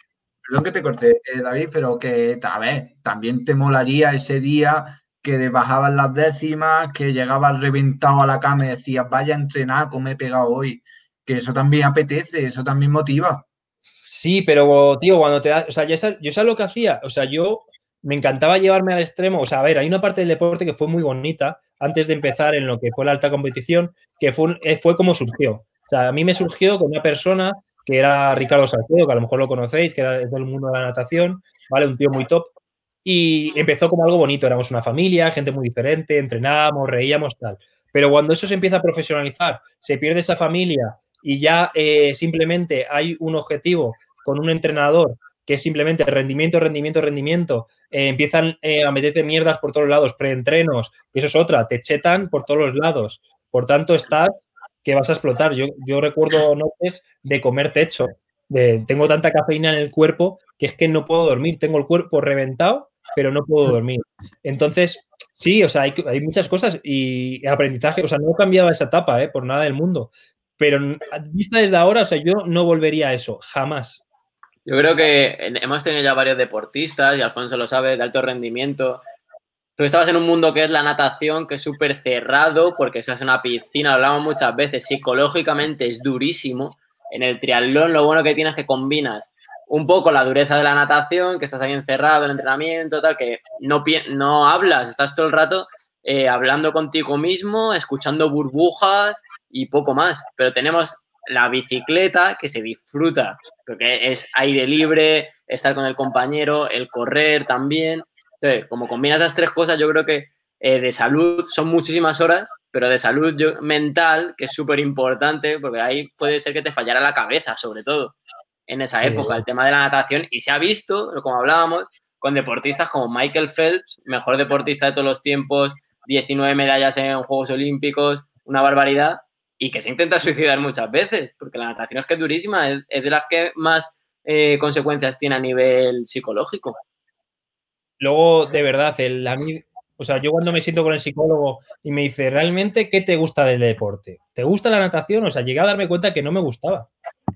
Perdón que te corté, eh, David, pero que, a ver, también te molaría ese día que bajaban las décimas, que llegabas reventado a la cama y decías, vaya a entrenar, como he pegado hoy. Que eso también apetece, eso también motiva. Sí, pero, tío, cuando te da. O sea, yo sabes lo que hacía. O sea, yo me encantaba llevarme al extremo. O sea, a ver, hay una parte del deporte que fue muy bonita antes de empezar en lo que fue la alta competición, que fue, eh, fue como surgió. O sea, a mí me surgió con una persona que era Ricardo Salcedo, que a lo mejor lo conocéis, que era del mundo de la natación, ¿vale? Un tío muy top. Y empezó como algo bonito, éramos una familia, gente muy diferente, entrenábamos, reíamos, tal. Pero cuando eso se empieza a profesionalizar, se pierde esa familia y ya eh, simplemente hay un objetivo con un entrenador que es simplemente rendimiento, rendimiento, rendimiento, eh, empiezan eh, a meterte mierdas por todos lados, preentrenos, y eso es otra, te chetan por todos los lados. Por tanto, estás que vas a explotar. Yo, yo recuerdo noches de comer techo, de, tengo tanta cafeína en el cuerpo que es que no puedo dormir, tengo el cuerpo reventado, pero no puedo dormir. Entonces, sí, o sea, hay, hay muchas cosas y aprendizaje, o sea, no cambiaba esa etapa, por nada del mundo, pero vista desde ahora, o sea, yo no volvería a eso, jamás. Yo creo que hemos tenido ya varios deportistas, y Alfonso lo sabe, de alto rendimiento. Tú estabas en un mundo que es la natación, que es súper cerrado, porque se hace una piscina, hablamos muchas veces, psicológicamente es durísimo. En el triatlón lo bueno que tienes es que combinas un poco la dureza de la natación, que estás ahí encerrado en entrenamiento, tal, que no, no hablas, estás todo el rato eh, hablando contigo mismo, escuchando burbujas y poco más. Pero tenemos la bicicleta que se disfruta, porque es aire libre, estar con el compañero, el correr también. Entonces, como combinas esas tres cosas, yo creo que eh, de salud son muchísimas horas, pero de salud mental, que es súper importante, porque ahí puede ser que te fallara la cabeza, sobre todo, en esa época, el tema de la natación. Y se ha visto, como hablábamos, con deportistas como Michael Phelps, mejor deportista de todos los tiempos, 19 medallas en Juegos Olímpicos, una barbaridad, y que se intenta suicidar muchas veces, porque la natación es que es durísima, es, de las que más eh, consecuencias tiene a nivel psicológico. Luego, de verdad, el, a mí, o sea, yo cuando me siento con el psicólogo y me dice, ¿realmente qué te gusta del deporte? ¿Te gusta la natación? O sea, llegué a darme cuenta que no me gustaba,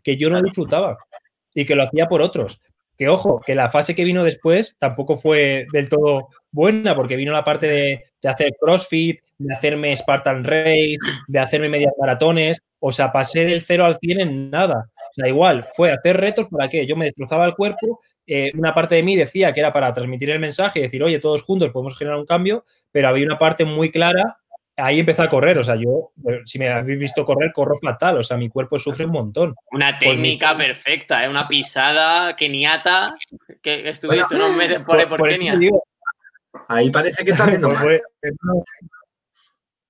que yo no disfrutaba y que lo hacía por otros. Que ojo, que la fase que vino después tampoco fue del todo buena, porque vino la parte de, hacer CrossFit, de hacerme Spartan Race, de hacerme medias maratones. O sea, pasé del 0 al 100 en nada. O sea, igual, fue hacer retos para qué. Yo me destrozaba el cuerpo. Eh, una parte de mí decía que era para transmitir el mensaje y decir, oye, todos juntos podemos generar un cambio, pero había una parte muy clara ahí empecé a correr. O sea, yo, eh, si me habéis visto correr, corro fatal. O sea, mi cuerpo sufre un montón. Una pues técnica perfecta, ¿eh? una pisada keniata que estuviste unos meses por, por, Kenia. Ahí parece que está haciendo mal.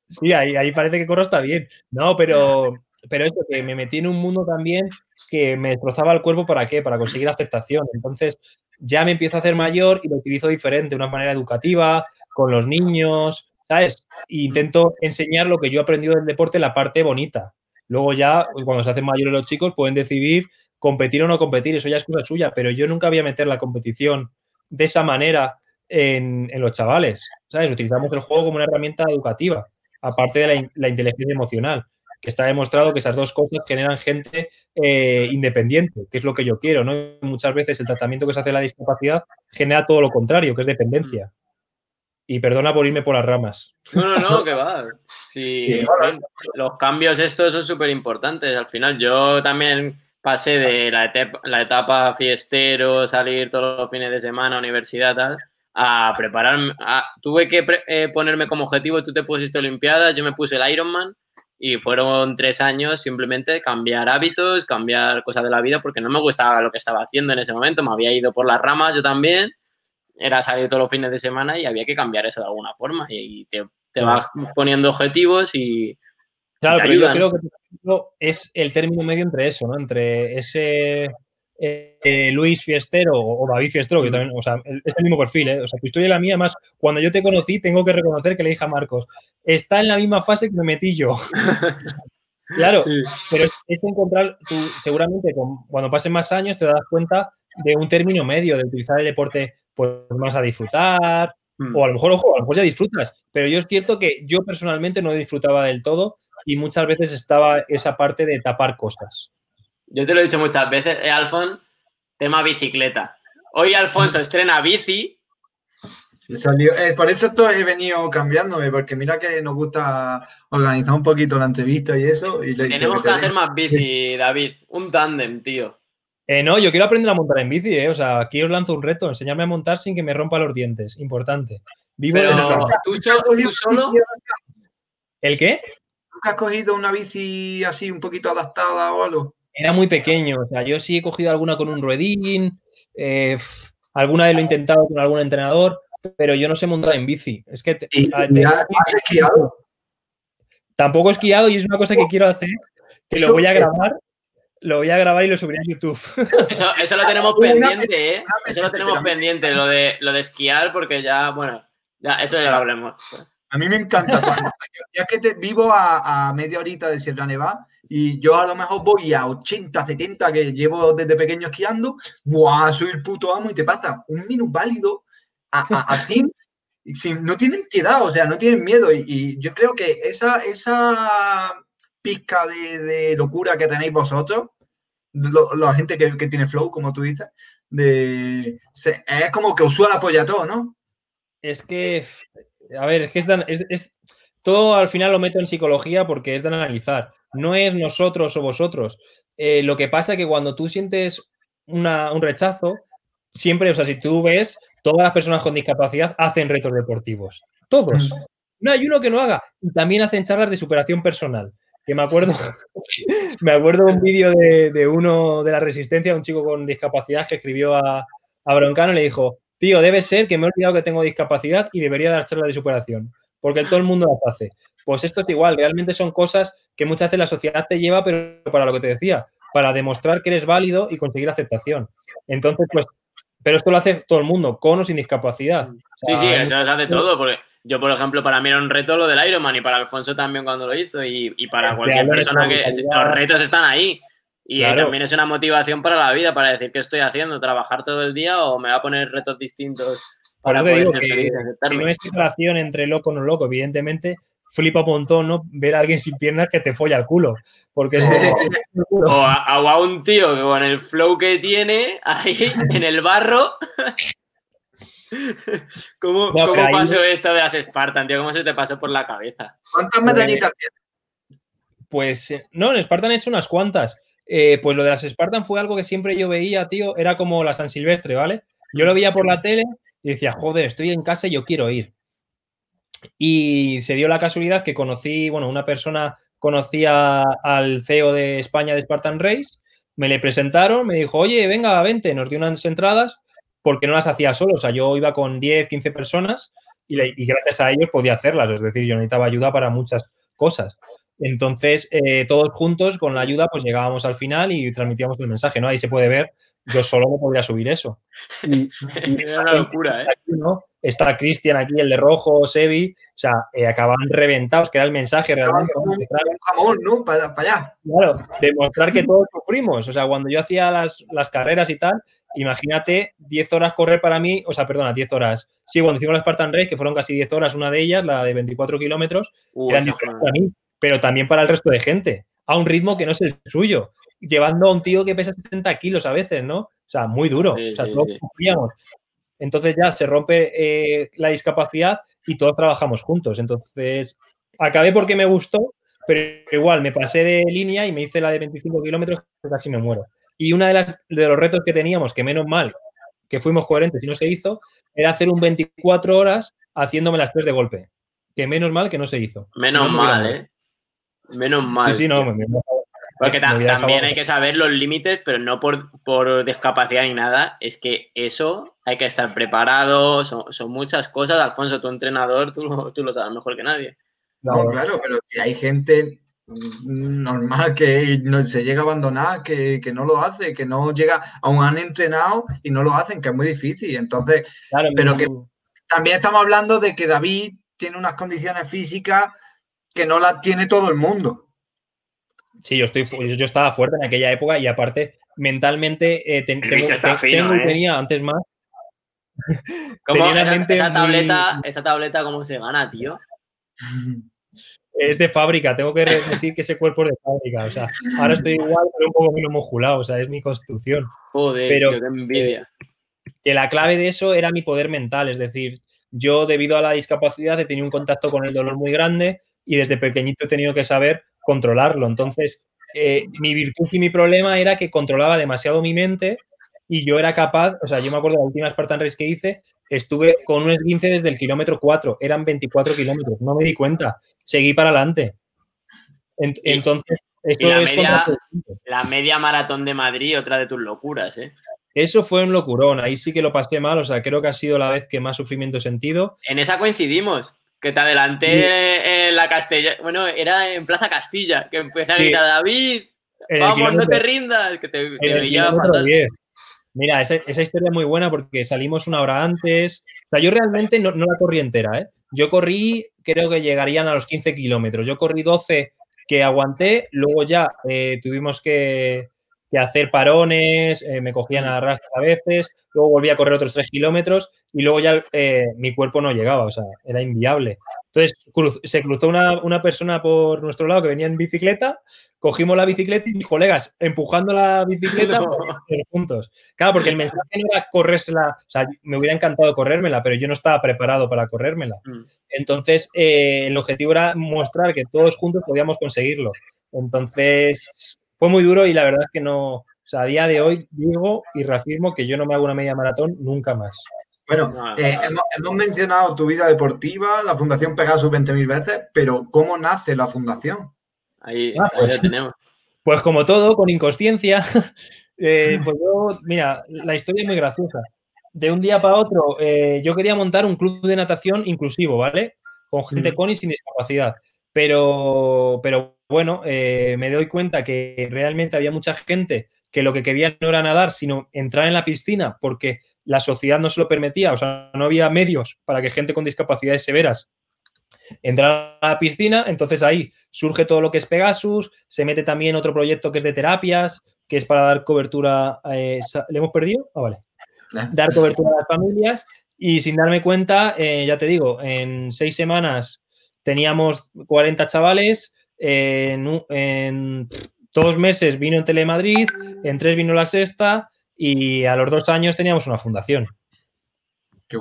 Sí, ahí, ahí parece que corro está bien. No, pero, pero esto que me metí en un mundo también que me destrozaba el cuerpo para qué? Para conseguir aceptación. Entonces, ya me empiezo a hacer mayor y lo utilizo diferente, de una manera educativa, con los niños, ¿sabes? intento enseñar lo que yo he aprendido del deporte, la parte bonita. Luego ya, cuando se hacen mayores los chicos, pueden decidir competir o no competir, eso ya es cosa suya, pero yo nunca voy a meter la competición de esa manera en, los chavales, ¿sabes? Utilizamos el juego como una herramienta educativa, aparte de la, inteligencia emocional, que está demostrado que esas dos cosas generan gente eh, independiente, que es lo que yo quiero, ¿no? Muchas veces el tratamiento que se hace de la discapacidad genera todo lo contrario, que es dependencia. Y perdona por irme por las ramas. No, no, no, que va. Sí, los cambios estos son súper importantes. Al final yo también pasé de la etapa, la etapa fiestero, salir todos los fines de semana, universidad, tal, a prepararme. tuve que eh, ponerme como objetivo, tú te pusiste Olimpiadas, yo me puse el Ironman y fueron tres años simplemente cambiar hábitos, cambiar cosas de la vida porque no me gustaba lo que estaba haciendo en ese momento. Me había ido por las ramas yo también era salir todos los fines de semana y había que cambiar eso de alguna forma. Y te, vas poniendo objetivos y. Claro, pero yo creo que es el término medio entre eso, ¿no? Entre ese eh, Luis Fiestero o David Fiestero, que también, o sea, es el mismo perfil, ¿eh? O sea, tu historia y la mía, más, cuando yo te conocí, tengo que reconocer que le dije a Marcos, está en la misma fase que me metí yo. claro, pero es, encontrar, tú, seguramente cuando pasen más años te das cuenta de un término medio, de utilizar el deporte pues más a disfrutar, mm. o a lo mejor, ojo, a lo mejor ya disfrutas, pero yo es cierto que yo personalmente no disfrutaba del todo y muchas veces estaba esa parte de tapar cosas. Yo te lo he dicho muchas veces, eh, Alfon, tema bicicleta. Hoy Alfonso estrena bici. Eh, por eso esto he venido cambiándome, porque mira que nos gusta organizar un poquito la entrevista y eso. Y Tenemos que hacer más bici, David. Un tándem, tío. Eh, no, yo quiero aprender a montar en bici, eh. O sea, aquí os lanzo un reto, enseñarme a montar sin que me rompa los dientes. Importante. Vivo de ¿tú, solo? ¿El qué? ¿Nunca has cogido una bici así un poquito adaptada o algo? Era muy pequeño, o sea, yo sí he cogido alguna con un ruedín, eh, alguna vez lo he intentado con algún entrenador, pero yo no sé montar en bici. Es que has esquiado? Tampoco he esquiado y es una cosa que quiero hacer, que lo voy a grabar lo voy a grabar y lo subiré a YouTube. Eso, lo tenemos pendiente, ¿eh? Eso lo tenemos pendiente, lo de, lo de esquiar, porque ya, bueno, ya, eso ya lo hablemos. A mí me encanta. ya que te, vivo a, media horita de Sierra Nevada y yo a lo mejor voy a 80, 70 que llevo desde pequeño esquiando, ¡buah! Soy el puto amo y te pasa un minuto válido a, a, ti. no tienen piedad, o sea, no tienen miedo. Y, yo creo que esa, esa pizca de, locura que tenéis vosotros, la gente que, tiene flow, como tú dices, de, es como que os suele apoyar todo, ¿no? Es que, a ver, es que es, todo al final lo meto en psicología porque es de analizar. No es nosotros o vosotros. Eh, lo que pasa es que cuando tú sientes un rechazo, siempre, o sea, si tú ves, todas las personas con discapacidad hacen retos deportivos. Todos. Mm. No hay uno que no haga. Y también hacen charlas de superación personal. que me acuerdo, me acuerdo un vídeo de, uno de la resistencia, un chico con discapacidad que escribió a, a Broncano y le dijo, tío, debe ser que me he olvidado que tengo discapacidad y debería dar charla de superación, porque todo el mundo las hace. Pues esto es igual, realmente son cosas que muchas veces la sociedad te lleva, pero para lo que te decía, para demostrar que eres válido y conseguir aceptación. Entonces, pues, pero esto lo hace todo el mundo, con o sin discapacidad. sí, sí, eso se hace todo, porque yo, por ejemplo, para mí era un reto lo del Ironman y para Alfonso también cuando lo hizo y, para cualquier persona que... Los retos están ahí. Y también es una motivación para la vida, para decir qué estoy haciendo, trabajar todo el día o me va a poner retos distintos para poder ser feliz, No es relación entre loco o no loco, evidentemente flipa un montón, ¿no? Ver a alguien sin piernas que te folla el culo. Porque o, a, un tío que con el flow que tiene ahí en el barro. ¿Cómo, pasó esto de las Spartan, tío? ¿Cómo se te pasó por la cabeza? ¿Cuántas medallitas tienes? Pues eh, no, en Spartan he hecho unas cuantas. Eh, pues lo de las Spartan fue algo que siempre yo veía, tío, era como la San Silvestre, ¿vale? Yo lo veía por la tele y decía, joder, estoy en casa y yo quiero ir. Y se dio la casualidad que conocí, bueno, una persona conocía al CEO de España de Spartan Race, me le presentaron, me dijo, oye, venga, vente, nos dio unas entradas porque no las hacía solo, o sea, yo iba con 10, 15 personas y, y gracias a ellos podía hacerlas, es decir, yo necesitaba ayuda para muchas cosas. Entonces, eh, todos juntos, con la ayuda, pues llegábamos al final y transmitíamos el mensaje, ¿no? Ahí se puede ver, yo solo no podría subir eso. Y, es una locura, ¿eh? Está Cristian aquí, el de rojo, Sebi, o sea, eh, acaban reventados, que era el mensaje realmente. ¿no? Para, allá. Claro, demostrar que todos sufrimos. O sea, cuando yo hacía las, las carreras y tal, imagínate 10 horas correr para mí, o sea, perdona, 10 horas. Sí, cuando hicimos la Spartan Race, que fueron casi 10 horas, una de ellas, la de 24 kilómetros, uh, eran para mí pero también para el resto de gente, a un ritmo que no es el suyo, llevando a un tío que pesa 60 kilos a veces, ¿no? O sea, muy duro. o sea, todos Entonces ya se rompe eh, la discapacidad y todos trabajamos juntos. Entonces, acabé porque me gustó, pero igual me pasé de línea y me hice la de 25 kilómetros, casi me muero. Y una de, las, de los retos que teníamos, que menos mal que fuimos coherentes y no se hizo, era hacer un 24 horas haciéndome las tres de golpe. Que menos mal que no se hizo. Menos mal, ¿eh? Menos mal. Sí, sí, no, Porque también hay que saber los límites, pero no por, por, discapacidad ni nada. Es que eso hay que estar preparado, son, muchas cosas. Alfonso, tu entrenador, tú, tú, lo sabes mejor que nadie. No, claro, pero si hay gente normal que no se llega a abandonar, que, no lo hace, que no llega, aún han entrenado y no lo hacen, que es muy difícil. Entonces, pero que también estamos hablando de que David tiene unas condiciones físicas que no la tiene todo el mundo. Sí, yo, estoy, yo estaba fuerte en aquella época y aparte mentalmente eh, tengo, ¿eh? tenía antes más. esa, tableta, esa tableta, cómo se gana, tío? Es de fábrica, tengo que decir que ese cuerpo es de fábrica. O sea, ahora estoy igual, pero un poco menos musculado, o sea, es mi constitución. Joder, pero, qué envidia. que la clave de eso era mi poder mental, es decir, yo debido a la discapacidad he tenido un contacto con el dolor muy grande, y desde pequeñito he tenido que saber controlarlo. Entonces, eh, mi virtud y mi problema era que controlaba demasiado mi mente y yo era capaz, o sea, yo me acuerdo de la última Spartan Race que hice, estuve con un esguince desde el kilómetro 4, eran 24 kilómetros, no me di cuenta, seguí para adelante. entonces, esto la, media, la media maratón de Madrid, otra de tus locuras, ¿eh? Eso fue un locurón, ahí sí que lo pasé mal, o sea, creo que ha sido la vez que más sufrimiento he sentido. En esa coincidimos. Que te adelanté en la Castilla. Bueno, era en Plaza Castilla, que empecé a gritar, David, vamos, no te rindas, que te, veía Mira, esa, historia es muy buena porque salimos una hora antes. O sea, yo realmente no, la corrí entera, ¿eh? Yo corrí, creo que llegarían a los 15 kilómetros. Yo corrí 12 que aguanté, luego ya eh, tuvimos que, hacer parones, eh, me cogían a rastro a veces, luego volví a correr otros tres kilómetros y luego ya eh, mi cuerpo no llegaba, o sea, era inviable. Entonces se cruzó una, persona por nuestro lado que venía en bicicleta, cogimos la bicicleta y mis colegas empujando la bicicleta juntos. Claro, porque el mensaje no era corrérsela, o sea, me hubiera encantado corrérmela, pero yo no estaba preparado para corrérmela. Mm. Entonces, eh, el objetivo era mostrar que todos juntos podíamos conseguirlo. Entonces, fue muy duro y la verdad es que no, o sea, a día de hoy digo y reafirmo que yo no me hago una media maratón nunca más. Bueno, eh, hemos, mencionado tu vida deportiva, la Fundación Pegasus 20.000 veces, pero ¿cómo nace la fundación? Ahí, ah, pues, tenemos. Pues como todo, con inconsciencia. Eh, pues yo, mira, la historia es muy graciosa. De un día para otro, eh, yo quería montar un club de natación inclusivo, ¿vale? Con gente con y sin discapacidad. Pero, pero bueno, eh, me doy cuenta que realmente había mucha gente que lo que quería no era nadar, sino entrar en la piscina porque la sociedad no se lo permitía, o sea, no había medios para que gente con discapacidades severas entrara a la piscina, entonces ahí surge todo lo que es Pegasus, se mete también otro proyecto que es de terapias, que es para dar cobertura, eh, ¿le hemos perdido? Ah, vale. Eh. Dar cobertura a las familias y sin darme cuenta, eh, ya te digo, en seis semanas teníamos 40 chavales, en, en dos meses vino en Telemadrid, en tres vino la sexta y a los dos años teníamos una fundación.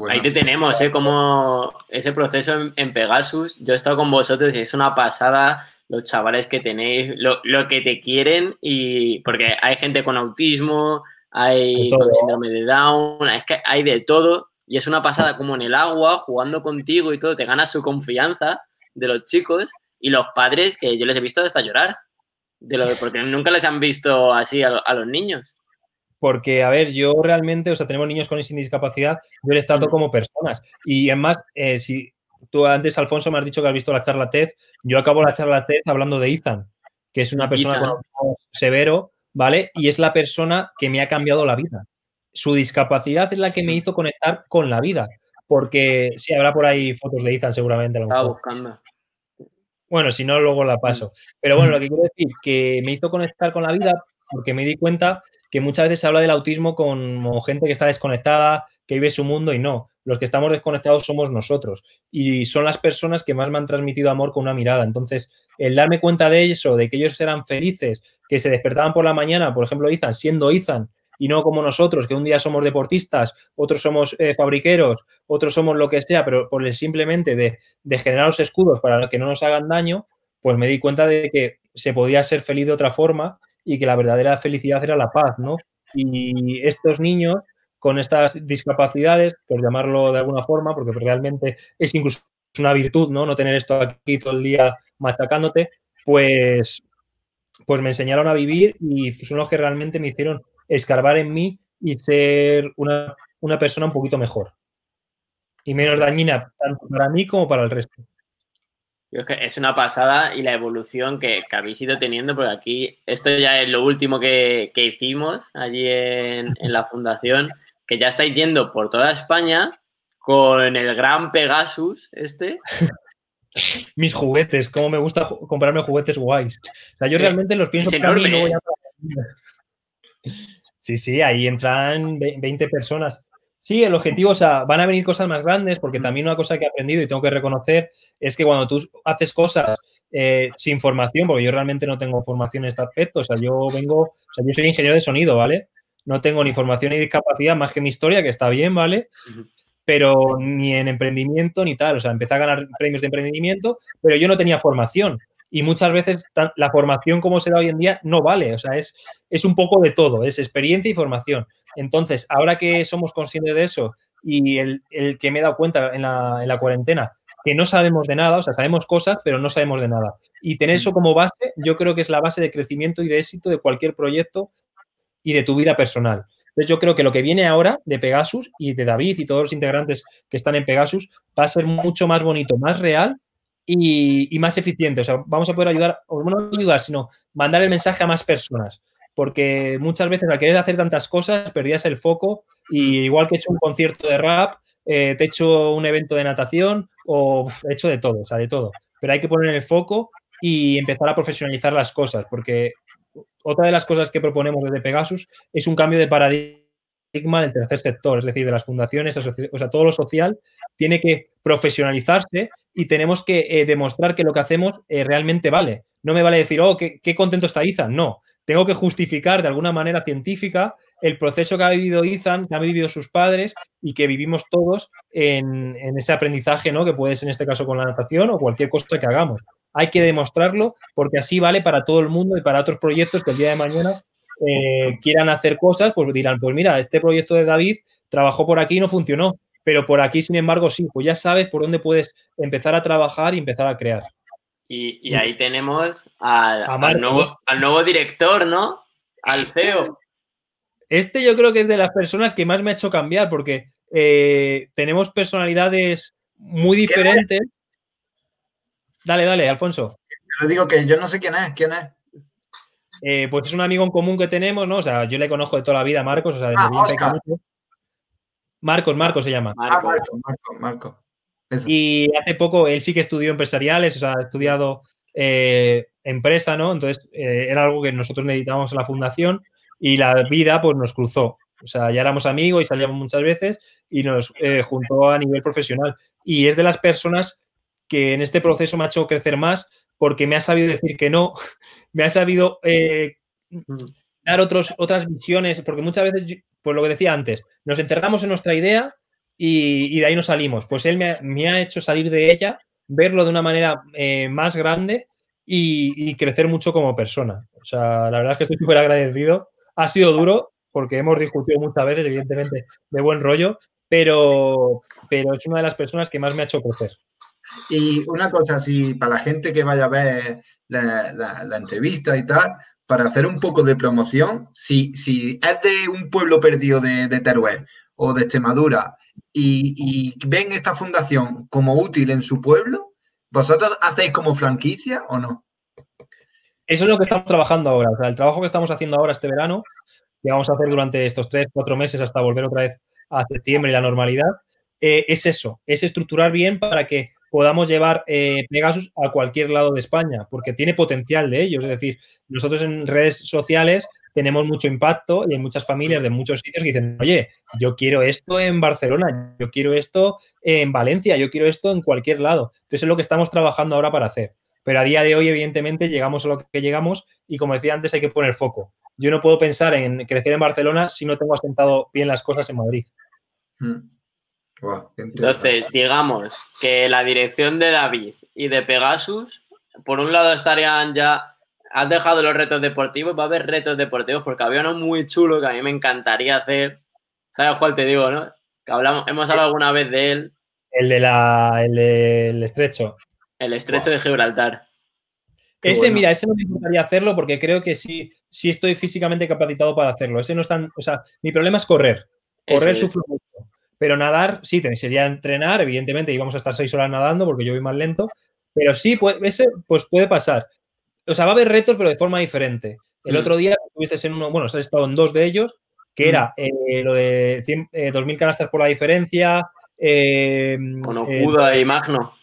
Ahí te tenemos, ¿eh? Como ese proceso en, Pegasus. Yo he estado con vosotros y es una pasada los chavales que tenéis, lo, que te quieren y porque hay gente con autismo, hay con síndrome de Down, es que hay de todo y es una pasada como en el agua, jugando contigo y todo, te ganas su confianza de los chicos y los padres que yo les he visto hasta llorar de lo, porque nunca les han visto así a, los niños. Porque, a ver, yo realmente, o sea, tenemos niños con sin discapacidad, yo les trato como personas. Y además, eh, si tú antes, Alfonso, me has dicho que has visto la charla TED, yo acabo la charla TED hablando de Ethan, que es una persona con severo, ¿vale? Y es la persona que me ha cambiado la vida. Su discapacidad es la que me hizo conectar con la vida. Porque sí, habrá por ahí fotos de Ethan seguramente. Estaba buscando. Bueno, si no, luego la paso. Pero bueno, lo que quiero decir, que me hizo conectar con la vida porque me di cuenta que muchas veces se habla del autismo como gente que está desconectada, que vive su mundo y no. Los que estamos desconectados somos nosotros y son las personas que más me han transmitido amor con una mirada. Entonces, el darme cuenta de eso, de que ellos eran felices, que se despertaban por la mañana, por ejemplo, Izan, siendo Izan, y no como nosotros, que un día somos deportistas, otros somos eh, fabriqueros, otros somos lo que sea, pero por el simplemente de, de generar los escudos para que no nos hagan daño, pues me di cuenta de que se podía ser feliz de otra forma y que la verdadera felicidad era la paz, ¿no? Y estos niños con estas discapacidades, por llamarlo de alguna forma, porque realmente es incluso una virtud, ¿no? No tener esto aquí todo el día machacándote, pues, pues me enseñaron a vivir y son los que realmente me hicieron escarbar en mí y ser una, persona un poquito mejor. Y menos dañina tanto para mí como para el resto. es una pasada y la evolución que, habéis ido teniendo, porque aquí esto ya es lo último que, hicimos allí en, la fundación, que ya estáis yendo por toda España con el gran Pegasus este. Mis juguetes, cómo me gusta comprarme juguetes guays. O sea, yo realmente los pienso para mí y Sí, sí, ahí entran 20 personas. Sí, el objetivo, o sea, van a venir cosas más grandes, porque también una cosa que he aprendido y tengo que reconocer es que cuando tú haces cosas eh, sin formación, porque yo realmente no tengo formación en este aspecto, o sea, yo vengo, o sea, yo soy ingeniero de sonido, ¿vale? No tengo ni formación ni discapacidad más que mi historia, que está bien, ¿vale? Pero ni en emprendimiento ni tal, o sea, empecé a ganar premios de emprendimiento, pero yo no tenía formación y muchas veces la formación como se da hoy en día no vale, o sea, es, es un poco de todo, es experiencia y formación. Entonces, ahora que somos conscientes de eso y el, que me he dado cuenta en la, en la, cuarentena, que no sabemos de nada, o sea, sabemos cosas, pero no sabemos de nada. Y tener eso como base, yo creo que es la base de crecimiento y de éxito de cualquier proyecto y de tu vida personal. Entonces, yo creo que lo que viene ahora de Pegasus y de David y todos los integrantes que están en Pegasus va a ser mucho más bonito, más real y, más eficiente. O sea, vamos a poder ayudar, o no ayudar, sino mandar el mensaje a más personas. Porque muchas veces al querer hacer tantas cosas perdías el foco y igual que he hecho un concierto de rap, eh, te he hecho un evento de natación o he hecho de todo, o sea, de todo. Pero hay que poner el foco y empezar a profesionalizar las cosas, porque otra de las cosas que proponemos desde Pegasus es un cambio de paradigma del tercer sector, es decir, de las fundaciones, o sea, todo lo social tiene que profesionalizarse y tenemos que eh, demostrar que lo que hacemos eh, realmente vale. No me vale decir, oh, qué, contento está Izan. No, tengo que justificar de alguna manera científica el proceso que ha vivido Izan, que han vivido sus padres y que vivimos todos en, ese aprendizaje, ¿no? Que puede ser en este caso con la natación o cualquier cosa que hagamos. Hay que demostrarlo porque así vale para todo el mundo y para otros proyectos que el día de mañana eh, quieran hacer cosas, pues dirán, pues mira, este proyecto de David trabajó por aquí y no funcionó pero por aquí, sin embargo, sí, pues ya sabes por dónde puedes empezar a trabajar y empezar a crear. Y, ahí tenemos al, nuevo, al nuevo director, ¿no? Al CEO. Este yo creo que es de las personas que más me ha hecho cambiar porque eh, tenemos personalidades muy diferentes. Dale, dale, Alfonso. Yo digo que yo no sé quién es, quién es. Eh, pues es un amigo en común que tenemos, ¿no? O sea, yo le conozco de toda la vida, Marcos, o sea, desde ah, Marcos, Marcos se llama. Ah, Marcos, Marcos, Marcos. Y hace poco él sí que estudió empresariales, o sea, ha estudiado eh, empresa, ¿no? Entonces eh, era algo que nosotros necesitábamos en la fundación y la vida pues nos cruzó. O sea, ya éramos amigos y salíamos muchas veces y nos eh, juntó a nivel profesional. Y es de las personas que en este proceso me ha hecho crecer más porque me ha sabido decir que no, me ha sabido mm. dar otros, otras visiones, porque muchas veces, pues lo que decía antes, nos encerramos en nuestra idea y, de ahí nos salimos. Pues él me, ha hecho salir de ella, verlo de una manera eh, más grande y, crecer mucho como persona. O sea, la verdad es que estoy súper agradecido. Ha sido duro porque hemos discutido muchas veces, evidentemente, de buen rollo, pero, pero es una de las personas que más me ha hecho crecer. Y una cosa, si para la gente que vaya a ver la, entrevista y tal, para hacer un poco de promoción, si, si es de un pueblo perdido de, de Teruel o de Extremadura y, ven esta fundación como útil en su pueblo, ¿vosotros hacéis como franquicia o no? Eso es lo que estamos trabajando ahora. O sea, el trabajo que estamos haciendo ahora este verano, que vamos a hacer durante estos tres, cuatro meses hasta volver otra vez a septiembre y la normalidad, eh, es eso, es estructurar bien para que podamos llevar eh, Pegasus a cualquier lado de España, porque tiene potencial de ello. Es decir, nosotros en redes sociales tenemos mucho impacto y hay muchas familias de muchos sitios que dicen, oye, yo quiero esto en Barcelona, yo quiero esto en Valencia, yo quiero esto en cualquier lado. Entonces es lo que estamos trabajando ahora para hacer. Pero a día de hoy, evidentemente, llegamos a lo que llegamos y como decía antes, hay que poner foco. Yo no puedo pensar en crecer en Barcelona si no tengo asentado bien las cosas en Madrid. Entonces, digamos que la dirección de David y de Pegasus, por un lado estarían ya has dejado los retos deportivos, va a haber retos deportivos porque había uno muy chulo que a mí me encantaría hacer. ¿Sabes cuál te digo, no? Que hablamos, hemos hablado alguna vez de él. El de la, el del estrecho. El estrecho de Gibraltar. ese, mira, ese no me gustaría hacerlo porque creo que sí, sí estoy físicamente capacitado para hacerlo. Ese no es tan, o sea, mi problema es correr. Correr sufro mucho. Pero nadar, sí, sería entrenar, evidentemente íbamos a estar seis horas nadando porque yo voy más lento, pero sí, ese pues puede pasar o sea, va a haber retos, pero de forma diferente. El mm. otro día estuviste en uno, bueno, has estado en dos de ellos, que era mm. eh, lo de 2.000 eh, canastas por la diferencia. Eh, Con Okuda y Magno.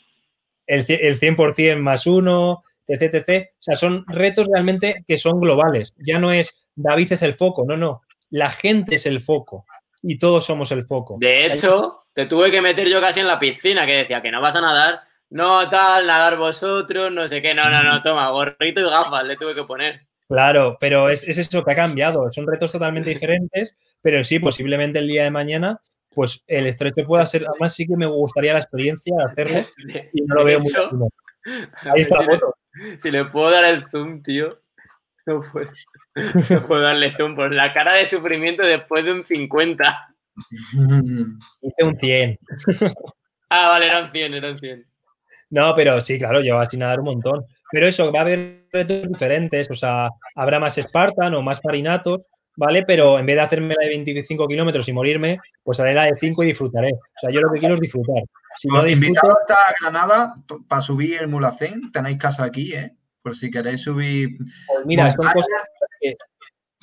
El, el 100% más uno, etc, etc. O sea, son retos realmente que son globales. Ya no es David es el foco, no, no. La gente es el foco y todos somos el foco. De hecho, te tuve que meter yo casi en la piscina, que decía que no vas a nadar no tal, nadar vosotros, no sé qué, no, no, no, toma, gorrito y gafas le tuve que poner. Claro, pero es, eso que ha cambiado, son retos totalmente diferentes, pero sí, posiblemente el día de mañana, pues el estrecho pueda ser, además sí que me gustaría la experiencia de hacerlo y no lo veo mucho. Ahí está la foto. Si le puedo dar el zoom, tío, no puedo, no puedo darle zoom por la cara de sufrimiento después de un 50. Hice un 100. Ah, vale, eran 100, eran 100. No, pero sí, claro, lleva sin nadar un montón. Pero eso, va a haber retos diferentes, o sea, habrá más Spartan o más Farinatos, ¿vale? Pero en vez de hacerme la de 25 kilómetros y morirme, pues haré la de 5 y disfrutaré. O sea, yo lo que quiero es disfrutar. Si no disfruto... a Granada para subir el Mulacén, tenéis casa aquí, ¿eh? Por si queréis subir... Pues mira, son cosas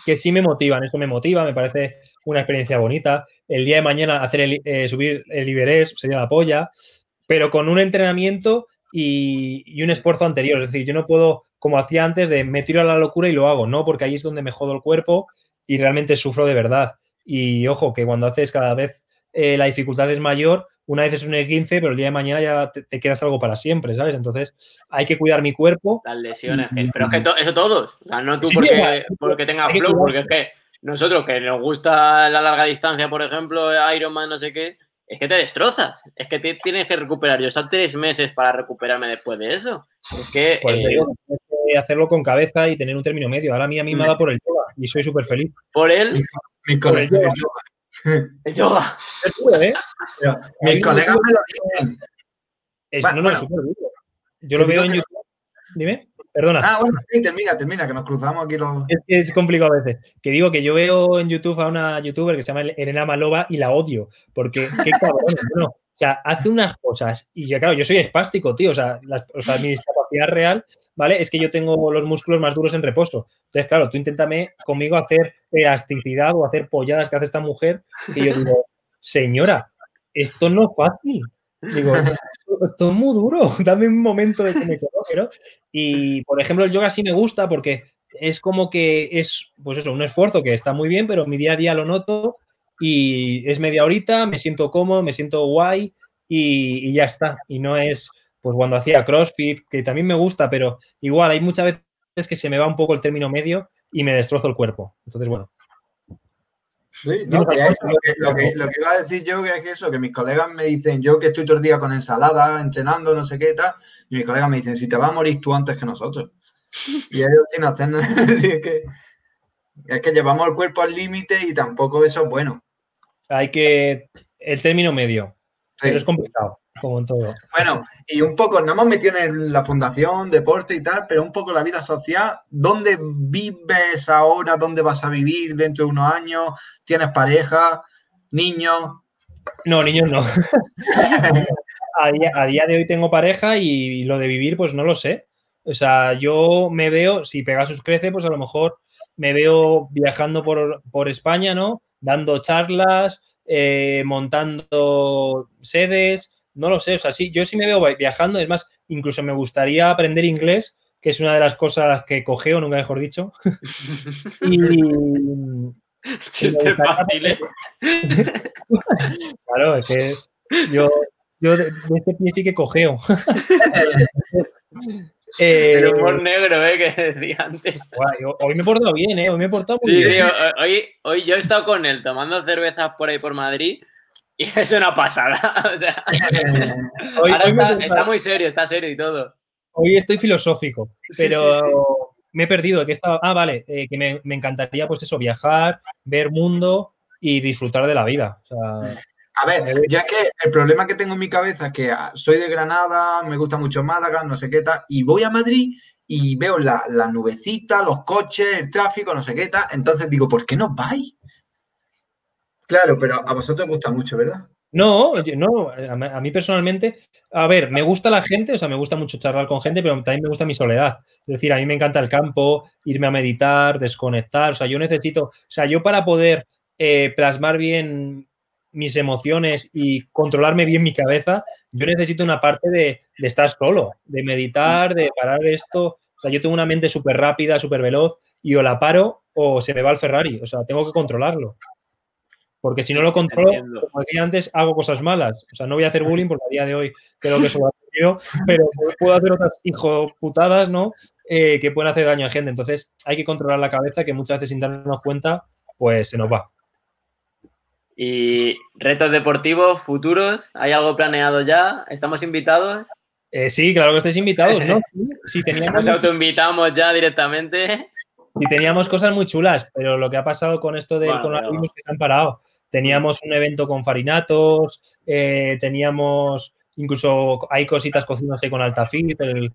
que, sí me motivan, esto me motiva, me parece una experiencia bonita. El día de mañana hacer el, eh, subir el Iberés sería la polla pero con un entrenamiento y, un esfuerzo anterior. Es decir, yo no puedo, como hacía antes, de me tiro a la locura y lo hago, no, porque ahí es donde me jodo el cuerpo y realmente sufro de verdad. Y ojo, que cuando haces cada vez eh, la dificultad es mayor, una vez es un E15, pero el día de mañana ya te, quedas algo para siempre, ¿sabes? Entonces hay que cuidar mi cuerpo. Las lesiones, pero es que eso todos, o sea, no tú porque, porque tengas flow, porque es que nosotros que nos gusta la larga distancia, por ejemplo, Ironman, no sé qué, es que te destrozas. Es que tienes que recuperar. Yo he estado tres meses para recuperarme después de eso. Es que. Pues eh, que hacerlo con cabeza y tener un término medio. Ahora a mí, a mí me ha dado por el yoga y soy súper feliz. ¿Por él? Mi, colega, el yoga. El yoga. ¿eh? Mis colegas me lo dicen. Es, no, no, Yo lo veo en YouTube. Dime. Perdona. Ah, bueno, sí, termina, termina, que nos cruzamos aquí los. Es que es complicado a veces. Que digo que yo veo en YouTube a una youtuber que se llama Elena Malova y la odio. Porque qué cabrón, no. O sea, hace unas cosas y ya, claro, yo soy espástico, tío. O sea, o sea, mi discapacidad real, ¿vale? Es que yo tengo los músculos más duros en reposo. Entonces, claro, tú inténtame conmigo hacer elasticidad o hacer polladas que hace esta mujer. Y yo digo, señora, esto no es fácil. Digo, esto es muy duro, dame un momento de que me pero Y, por ejemplo, el yoga sí me gusta porque es como que es, pues eso, un esfuerzo que está muy bien, pero mi día a día lo noto y es media horita, me siento cómodo, me siento guay y, ya está. Y no es, pues cuando hacía CrossFit, que también me gusta, pero igual hay muchas veces que se me va un poco el término medio y me destrozo el cuerpo. Entonces, bueno. Sí, lo, que, iba a decir yo que es eso, que mis colegas me dicen, yo que estoy todo el día con ensalada, entrenando, no sé qué tal, y mis colegas me dicen, si te vas a morir tú antes que nosotros. Y ellos sin hacer nada, es que, es que llevamos el cuerpo al límite y tampoco eso es bueno. Hay que, el término medio, pero es complicado como en todo. Bueno, y un poco, nos hemos metido en la fundación, deporte y tal, pero un poco la vida social, ¿dónde vives ahora? ¿Dónde vas a vivir dentro de unos años? ¿Tienes pareja? ¿Niños? No, niños no. a, día, de hoy tengo pareja y, lo de vivir, pues no lo sé. O sea, yo me veo, si Pegasus crece, pues a lo mejor me veo viajando por, por España, ¿no? Dando charlas, eh, montando sedes, no lo sé, o sea, sí, yo sí me veo viajando, es más, incluso me gustaría aprender inglés, que es una de las cosas que cogeo, nunca mejor dicho. y, Chiste fácil, ¿eh? claro, es que yo, yo de, este pie sí que cogeo. Eh, el humor negro, ¿eh? Que decía antes. hoy me he portado bien, ¿eh? Hoy me he portado muy sí, bien. Sí, hoy, hoy yo he estado con él tomando cervezas por ahí por Madrid Y es una pasada. O sea, está, muy serio, está serio y todo. Hoy estoy filosófico, pero me he perdido. Que estaba, ah, vale, eh, que me, encantaría, pues eso, viajar, ver mundo y disfrutar de la vida. A ver, ya que el problema que tengo en mi cabeza es que ah, soy de Granada, me gusta mucho Málaga, no sé qué tal, y voy a Madrid y veo la, la nubecita, los coches, el tráfico, no sé qué tal. Entonces digo, ¿por qué no vais? Claro, pero a vosotros os gusta mucho, ¿verdad? No, no, a mí personalmente, a ver, me gusta la gente, o sea, me gusta mucho charlar con gente, pero también me gusta mi soledad. Es decir, a mí me encanta el campo, irme a meditar, desconectar, o sea, yo necesito, o sea, yo para poder eh, plasmar bien mis emociones y controlarme bien mi cabeza, yo necesito una parte de, de estar solo, de meditar, de parar esto. O sea, yo tengo una mente súper rápida, súper veloz, y o la paro o se me va el Ferrari, o sea, tengo que controlarlo. Porque si no lo controlo, como decía antes, hago cosas malas. O sea, no voy a hacer bullying porque a día de hoy creo que eso lo ha pero puedo hacer otras hijoputadas, ¿no? Eh, que pueden hacer daño a gente. Entonces, hay que controlar la cabeza que muchas veces sin darnos cuenta, pues se nos va. ¿Y retos deportivos futuros? ¿Hay algo planeado ya? ¿Estamos invitados? Eh, sí, claro que estáis invitados, ¿no? Sí, teníamos... Nos autoinvitamos ya directamente. Sí, teníamos cosas muy chulas, pero lo que ha pasado con esto del coronavirus es que se han parado. Teníamos un evento con farinatos, eh, teníamos incluso hay cositas cocinándose con Altafit, el,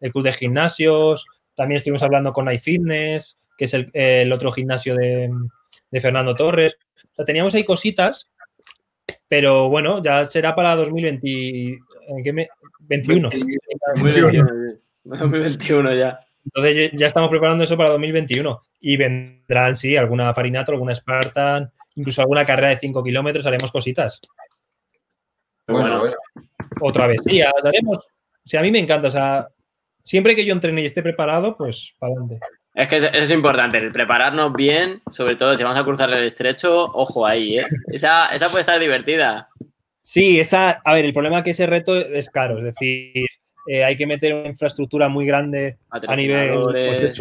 el club de gimnasios. También estuvimos hablando con iFitness, que es el, otro gimnasio de, Fernando Torres. O sea, teníamos ahí cositas, pero bueno, ya será para 2020, ¿en qué me? 21. 2021 ya. Entonces ya estamos preparando eso para 2021 y vendrán, sí, alguna Farinato, alguna Spartan, incluso alguna carrera de 5 kilómetros, haremos cositas. Bueno, bueno. Otra vez, sí, haremos. O sea, a mí me encanta, o sea, siempre que yo entrene y esté preparado, pues para adelante. Es que es, importante, el prepararnos bien, sobre todo si vamos a cruzar el estrecho, ojo ahí, ¿eh? Esa, esa puede estar divertida. Sí, esa, a ver, el problema es que ese reto es caro, es decir, eh, hay que meter una infraestructura muy grande a nivel, pues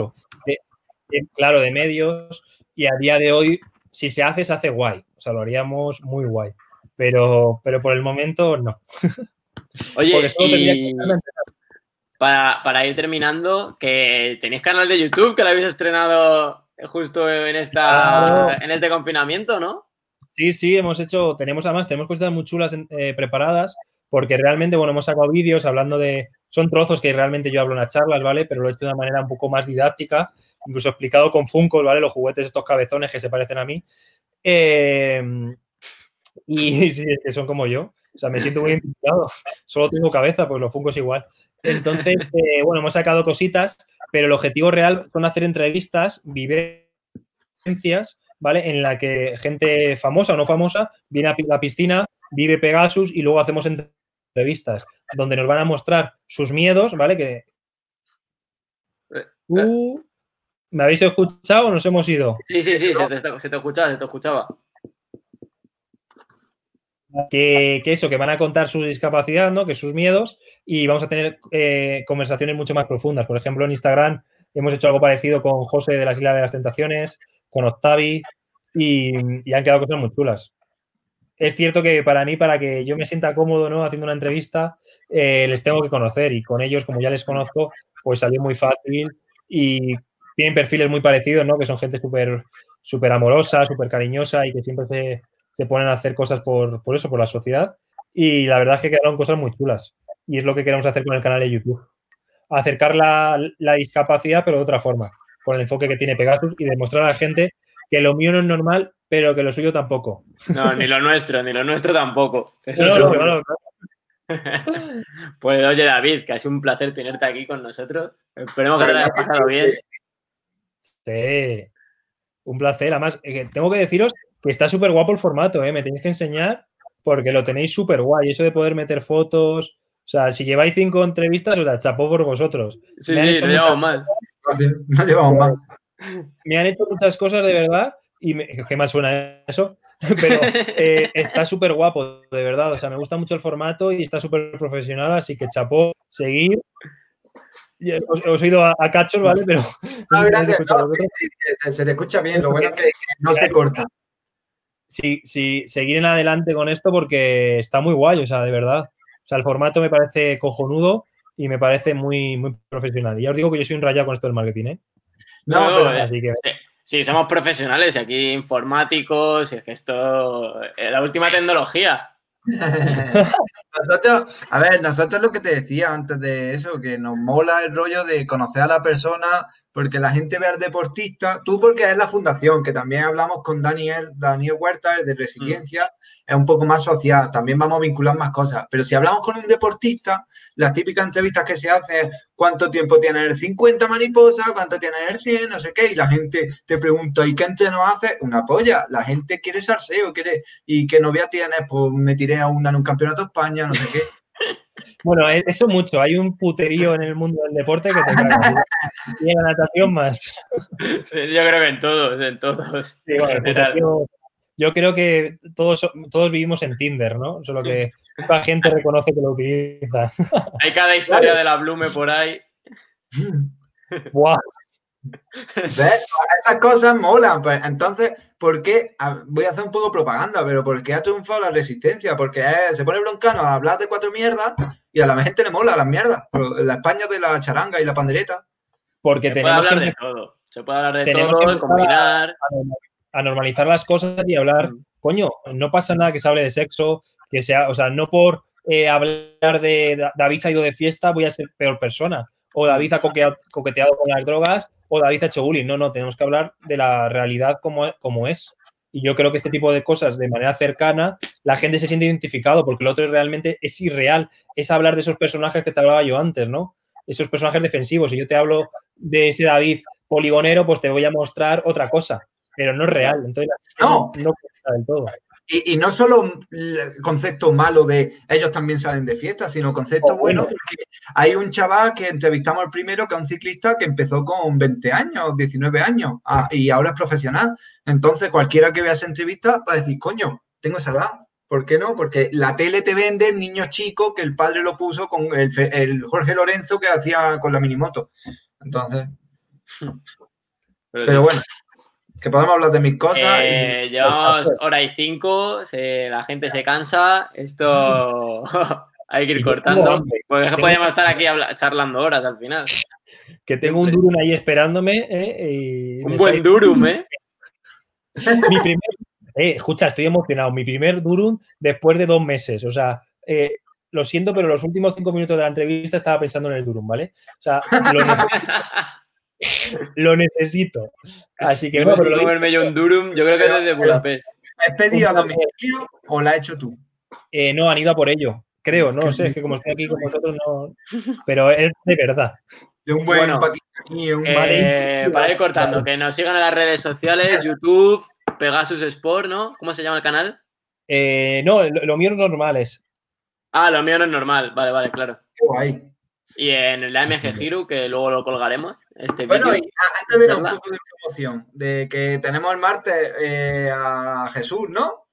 claro, de medios. Y a día de hoy, si se hace, se hace guay. O sea, lo haríamos muy guay. Pero, pero por el momento, no. Oye, para, ir terminando, que tenéis canal de YouTube que lo habéis estrenado justo en, esta, en este confinamiento, ¿no? Sí, sí, hemos hecho, tenemos además, tenemos cosas muy chulas eh, preparadas porque realmente, bueno, hemos sacado vídeos hablando de, son trozos que realmente yo hablo en las charlas, ¿vale? Pero lo he hecho de una manera un poco más didáctica, incluso explicado con Funko, ¿vale? Los juguetes, estos cabezones que se parecen a mí. Eh, y sí, es que son como yo. O sea, me siento muy identificado. Solo tengo cabeza, pues los Funko es igual. Entonces, eh, bueno, hemos sacado cositas, pero el objetivo real son hacer entrevistas, vivencias, ¿vale? En la que gente famosa o no famosa viene a la piscina, vive Pegasus y luego hacemos entrevistas donde nos van a mostrar sus miedos, ¿vale? Que... Eh, Uh, ¿Me habéis escuchado o nos hemos ido? Sí, sí, sí, se te, se te escuchaba, se te escuchaba. Que, eso, que van a contar su discapacidad, ¿no? Que sus miedos, y vamos a tener eh, conversaciones mucho más profundas. Por ejemplo, en Instagram hemos hecho algo parecido con José de las Islas de las Tentaciones, con Octavi, y, y han quedado cosas muy chulas. Es cierto que para mí, para que yo me sienta cómodo, ¿no? Haciendo una entrevista, eh, les tengo que conocer, y con ellos, como ya les conozco, pues salió muy fácil y tienen perfiles muy parecidos, ¿no? Que son gente súper súper amorosa, súper cariñosa y que siempre se, se ponen a hacer cosas por, por, eso, por la sociedad. Y la verdad es que quedaron cosas muy chulas. Y es lo que queremos hacer con el canal de YouTube. Acercar la, la discapacidad, pero de otra forma, con el enfoque que tiene Pegasus y demostrar a la gente que lo mío no es normal, pero que lo suyo tampoco. No, ni lo nuestro, ni lo nuestro tampoco. Eso No, es no, seguro. claro, claro. Pues oye, David, que ha sido un placer tenerte aquí con nosotros. Esperemos que te lo hayas pasado bien. Sí. Un placer. Además, eh, tengo que deciros que está súper guapo el formato, ¿eh? Me tenéis que enseñar porque lo tenéis súper guay. Eso de poder meter fotos. O sea, si lleváis cinco entrevistas, os la chapó por vosotros. Sí, Me han sí, no llevamos mal. No llevamos más. me han hecho muchas cosas de verdad y me, qué mal suena eso, pero eh, está súper guapo, de verdad. O sea, me gusta mucho el formato y está súper profesional, así que chapó, seguir. Os, os he ido a, a cachos, ¿vale? Pero no No, gracias. No, se- se te escucha bien. Lo bueno es que, que no se corta. Sí, sí, seguir en adelante con esto porque está muy guay, o sea, de verdad. O sea, el formato me parece cojonudo y me parece muy, muy profesional. Y ya os digo que yo soy un rayado con esto del marketing, ¿eh? No, No, pero eh, Así que Sí, somos profesionales y aquí informáticos, y es que esto es la última tecnología. Nosotros, a ver, nosotros lo que te decía antes de eso, que nos mola el rollo de conocer a la persona, porque la gente ve al deportista, tú porque es la fundación, que también hablamos con Daniel, Daniel Huerta, el de Resiliencia, es un poco más social, también vamos a vincular más cosas, pero si hablamos con un deportista, las típicas entrevistas que se hacen es cuánto tiempo tiene el 50 mariposa, cuánto tiene el 100, no sé qué, y la gente te pregunta, ¿y qué entreno hace? Una polla, la gente quiere salseo, quiere, y qué novia tienes, pues me tiré a una en un campeonato de España, no sé qué. Bueno, e- eso mucho. Hay un puterío en el mundo del deporte que te cagas. Y en la natación más. Sí, yo creo que en todos, en todos. Sí, bueno, el en general. puterío- yo creo que todos, todos vivimos en Tinder, ¿no? Solo que poca gente reconoce que lo utiliza. Hay cada historia de la Blume por ahí. Buah, ¿Ves? Esas cosas molan. Pues entonces, ¿por qué? voy a hacer un poco propaganda, pero ¿por qué ha triunfado la resistencia? Porque eh, se pone broncano a hablar de cuatro mierdas y a la gente le mola las mierdas. La España de la charanga y la pandereta. porque Se puede tenemos que hablar de empezar todo. Se puede hablar de Tenemos todo, que empezar a- combinar. a normalizar las cosas y hablar, Mm. coño, no pasa nada que se hable de sexo, que sea, o sea, no por eh, hablar de Da- David se ha ido de fiesta voy a ser peor persona, o David ha coquea- coqueteado con las drogas, o David ha hecho bullying. No, no, tenemos que hablar de la realidad como, como es. Y yo creo que este tipo de cosas, de manera cercana, la gente se siente identificado, porque lo otro es realmente es irreal. Es hablar de esos personajes que te hablaba yo antes, ¿no? Esos personajes defensivos. Si yo te hablo de ese David poligonero, pues te voy a mostrar otra cosa, pero no es real. Entonces, No. no cuenta del todo. Y, y no solo el concepto malo de ellos también salen de fiesta, sino concepto Oh, bueno, bueno. porque hay un chaval que entrevistamos el primero, que es un ciclista que empezó con 20 años, 19 años, y ahora es profesional. Entonces, cualquiera que vea esa entrevista va a decir, coño, tengo esa edad. ¿Por qué no? Porque la tele te vende niños chicos que el padre lo puso con el, Fe- el Jorge Lorenzo que hacía con la minimoto. Entonces, Pero pero sí. bueno, que podemos hablar de mis cosas. y- Eh, llevamos hora y cinco, se- la gente se cansa, esto hay que ir Y cortando, porque Tengo- podríamos estar aquí charlando horas al final. Que tengo un Durum ahí esperándome. ¿eh? Y Un buen está- durum, ¿eh? Mi primer, eh, escucha, estoy emocionado. Mi primer Durum después de dos meses. O sea, eh, lo siento, pero los últimos cinco minutos de la entrevista estaba pensando en el Durum, ¿vale? O sea, lo. lo necesito. Así que no, pero lo comerme yo un Durum, yo creo que es desde Budapest. ¿Has pedido a domicilio o la has hecho tú? Eh, no, han ido a por ello, creo, no sé, es que como estoy aquí con vosotros, no. Pero es de verdad. De un buen Bueno, paquistaní, un Eh, para ir cortando, que nos sigan en las redes sociales, YouTube, Pegasus Sport, ¿no? ¿Cómo se llama el canal? Eh, no, lo, lo mío es normal es. Ah, lo mío no es normal, vale, vale, claro. Guay. Y en la MG Hero, que luego lo colgaremos, este Bueno, y antes de un poco de promoción, de que tenemos el martes eh, a Jesús, ¿no?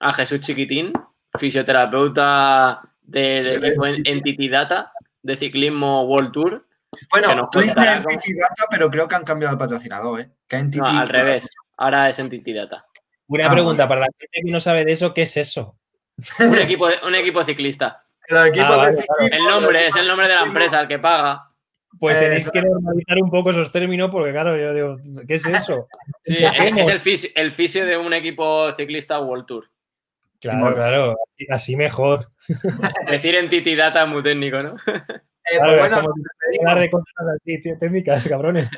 A Jesús Chiquitín, fisioterapeuta del equipo en- Entity Data de ciclismo World Tour. Bueno, tú dices Entity Data, pero creo que han cambiado de patrocinador, ¿eh? Que Entity No, al revés. Ahora es Entity Data. Una Ah, pregunta para la gente que no sabe de eso, ¿qué es eso? Un equipo, un equipo ciclista. Ah, vale, de ciclismo, El nombre es el nombre de la empresa, el que paga. Pues Eh, tenéis eso- que normalizar un poco esos términos porque, claro, yo digo, ¿qué es eso? Sí, ¿Qué es, el, fisio, el fisio de un equipo ciclista World Tour. Claro, claro, así, así mejor. Decir Entity Data es muy técnico, ¿no? Eh, Claro, pues es bueno, hablar de cosas así, técnicas, cabrones.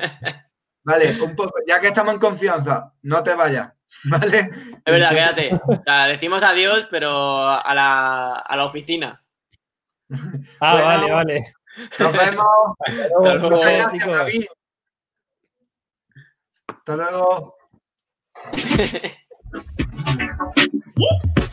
vale, un poco, ya que estamos en confianza, no te vayas, ¿vale? Es verdad, quédate. O sea, decimos adiós, pero a la, a la oficina. Ah, Bueno. vale, vale. Nos vemos. Hasta luego, Muchas gracias, chicos. David. Hasta luego.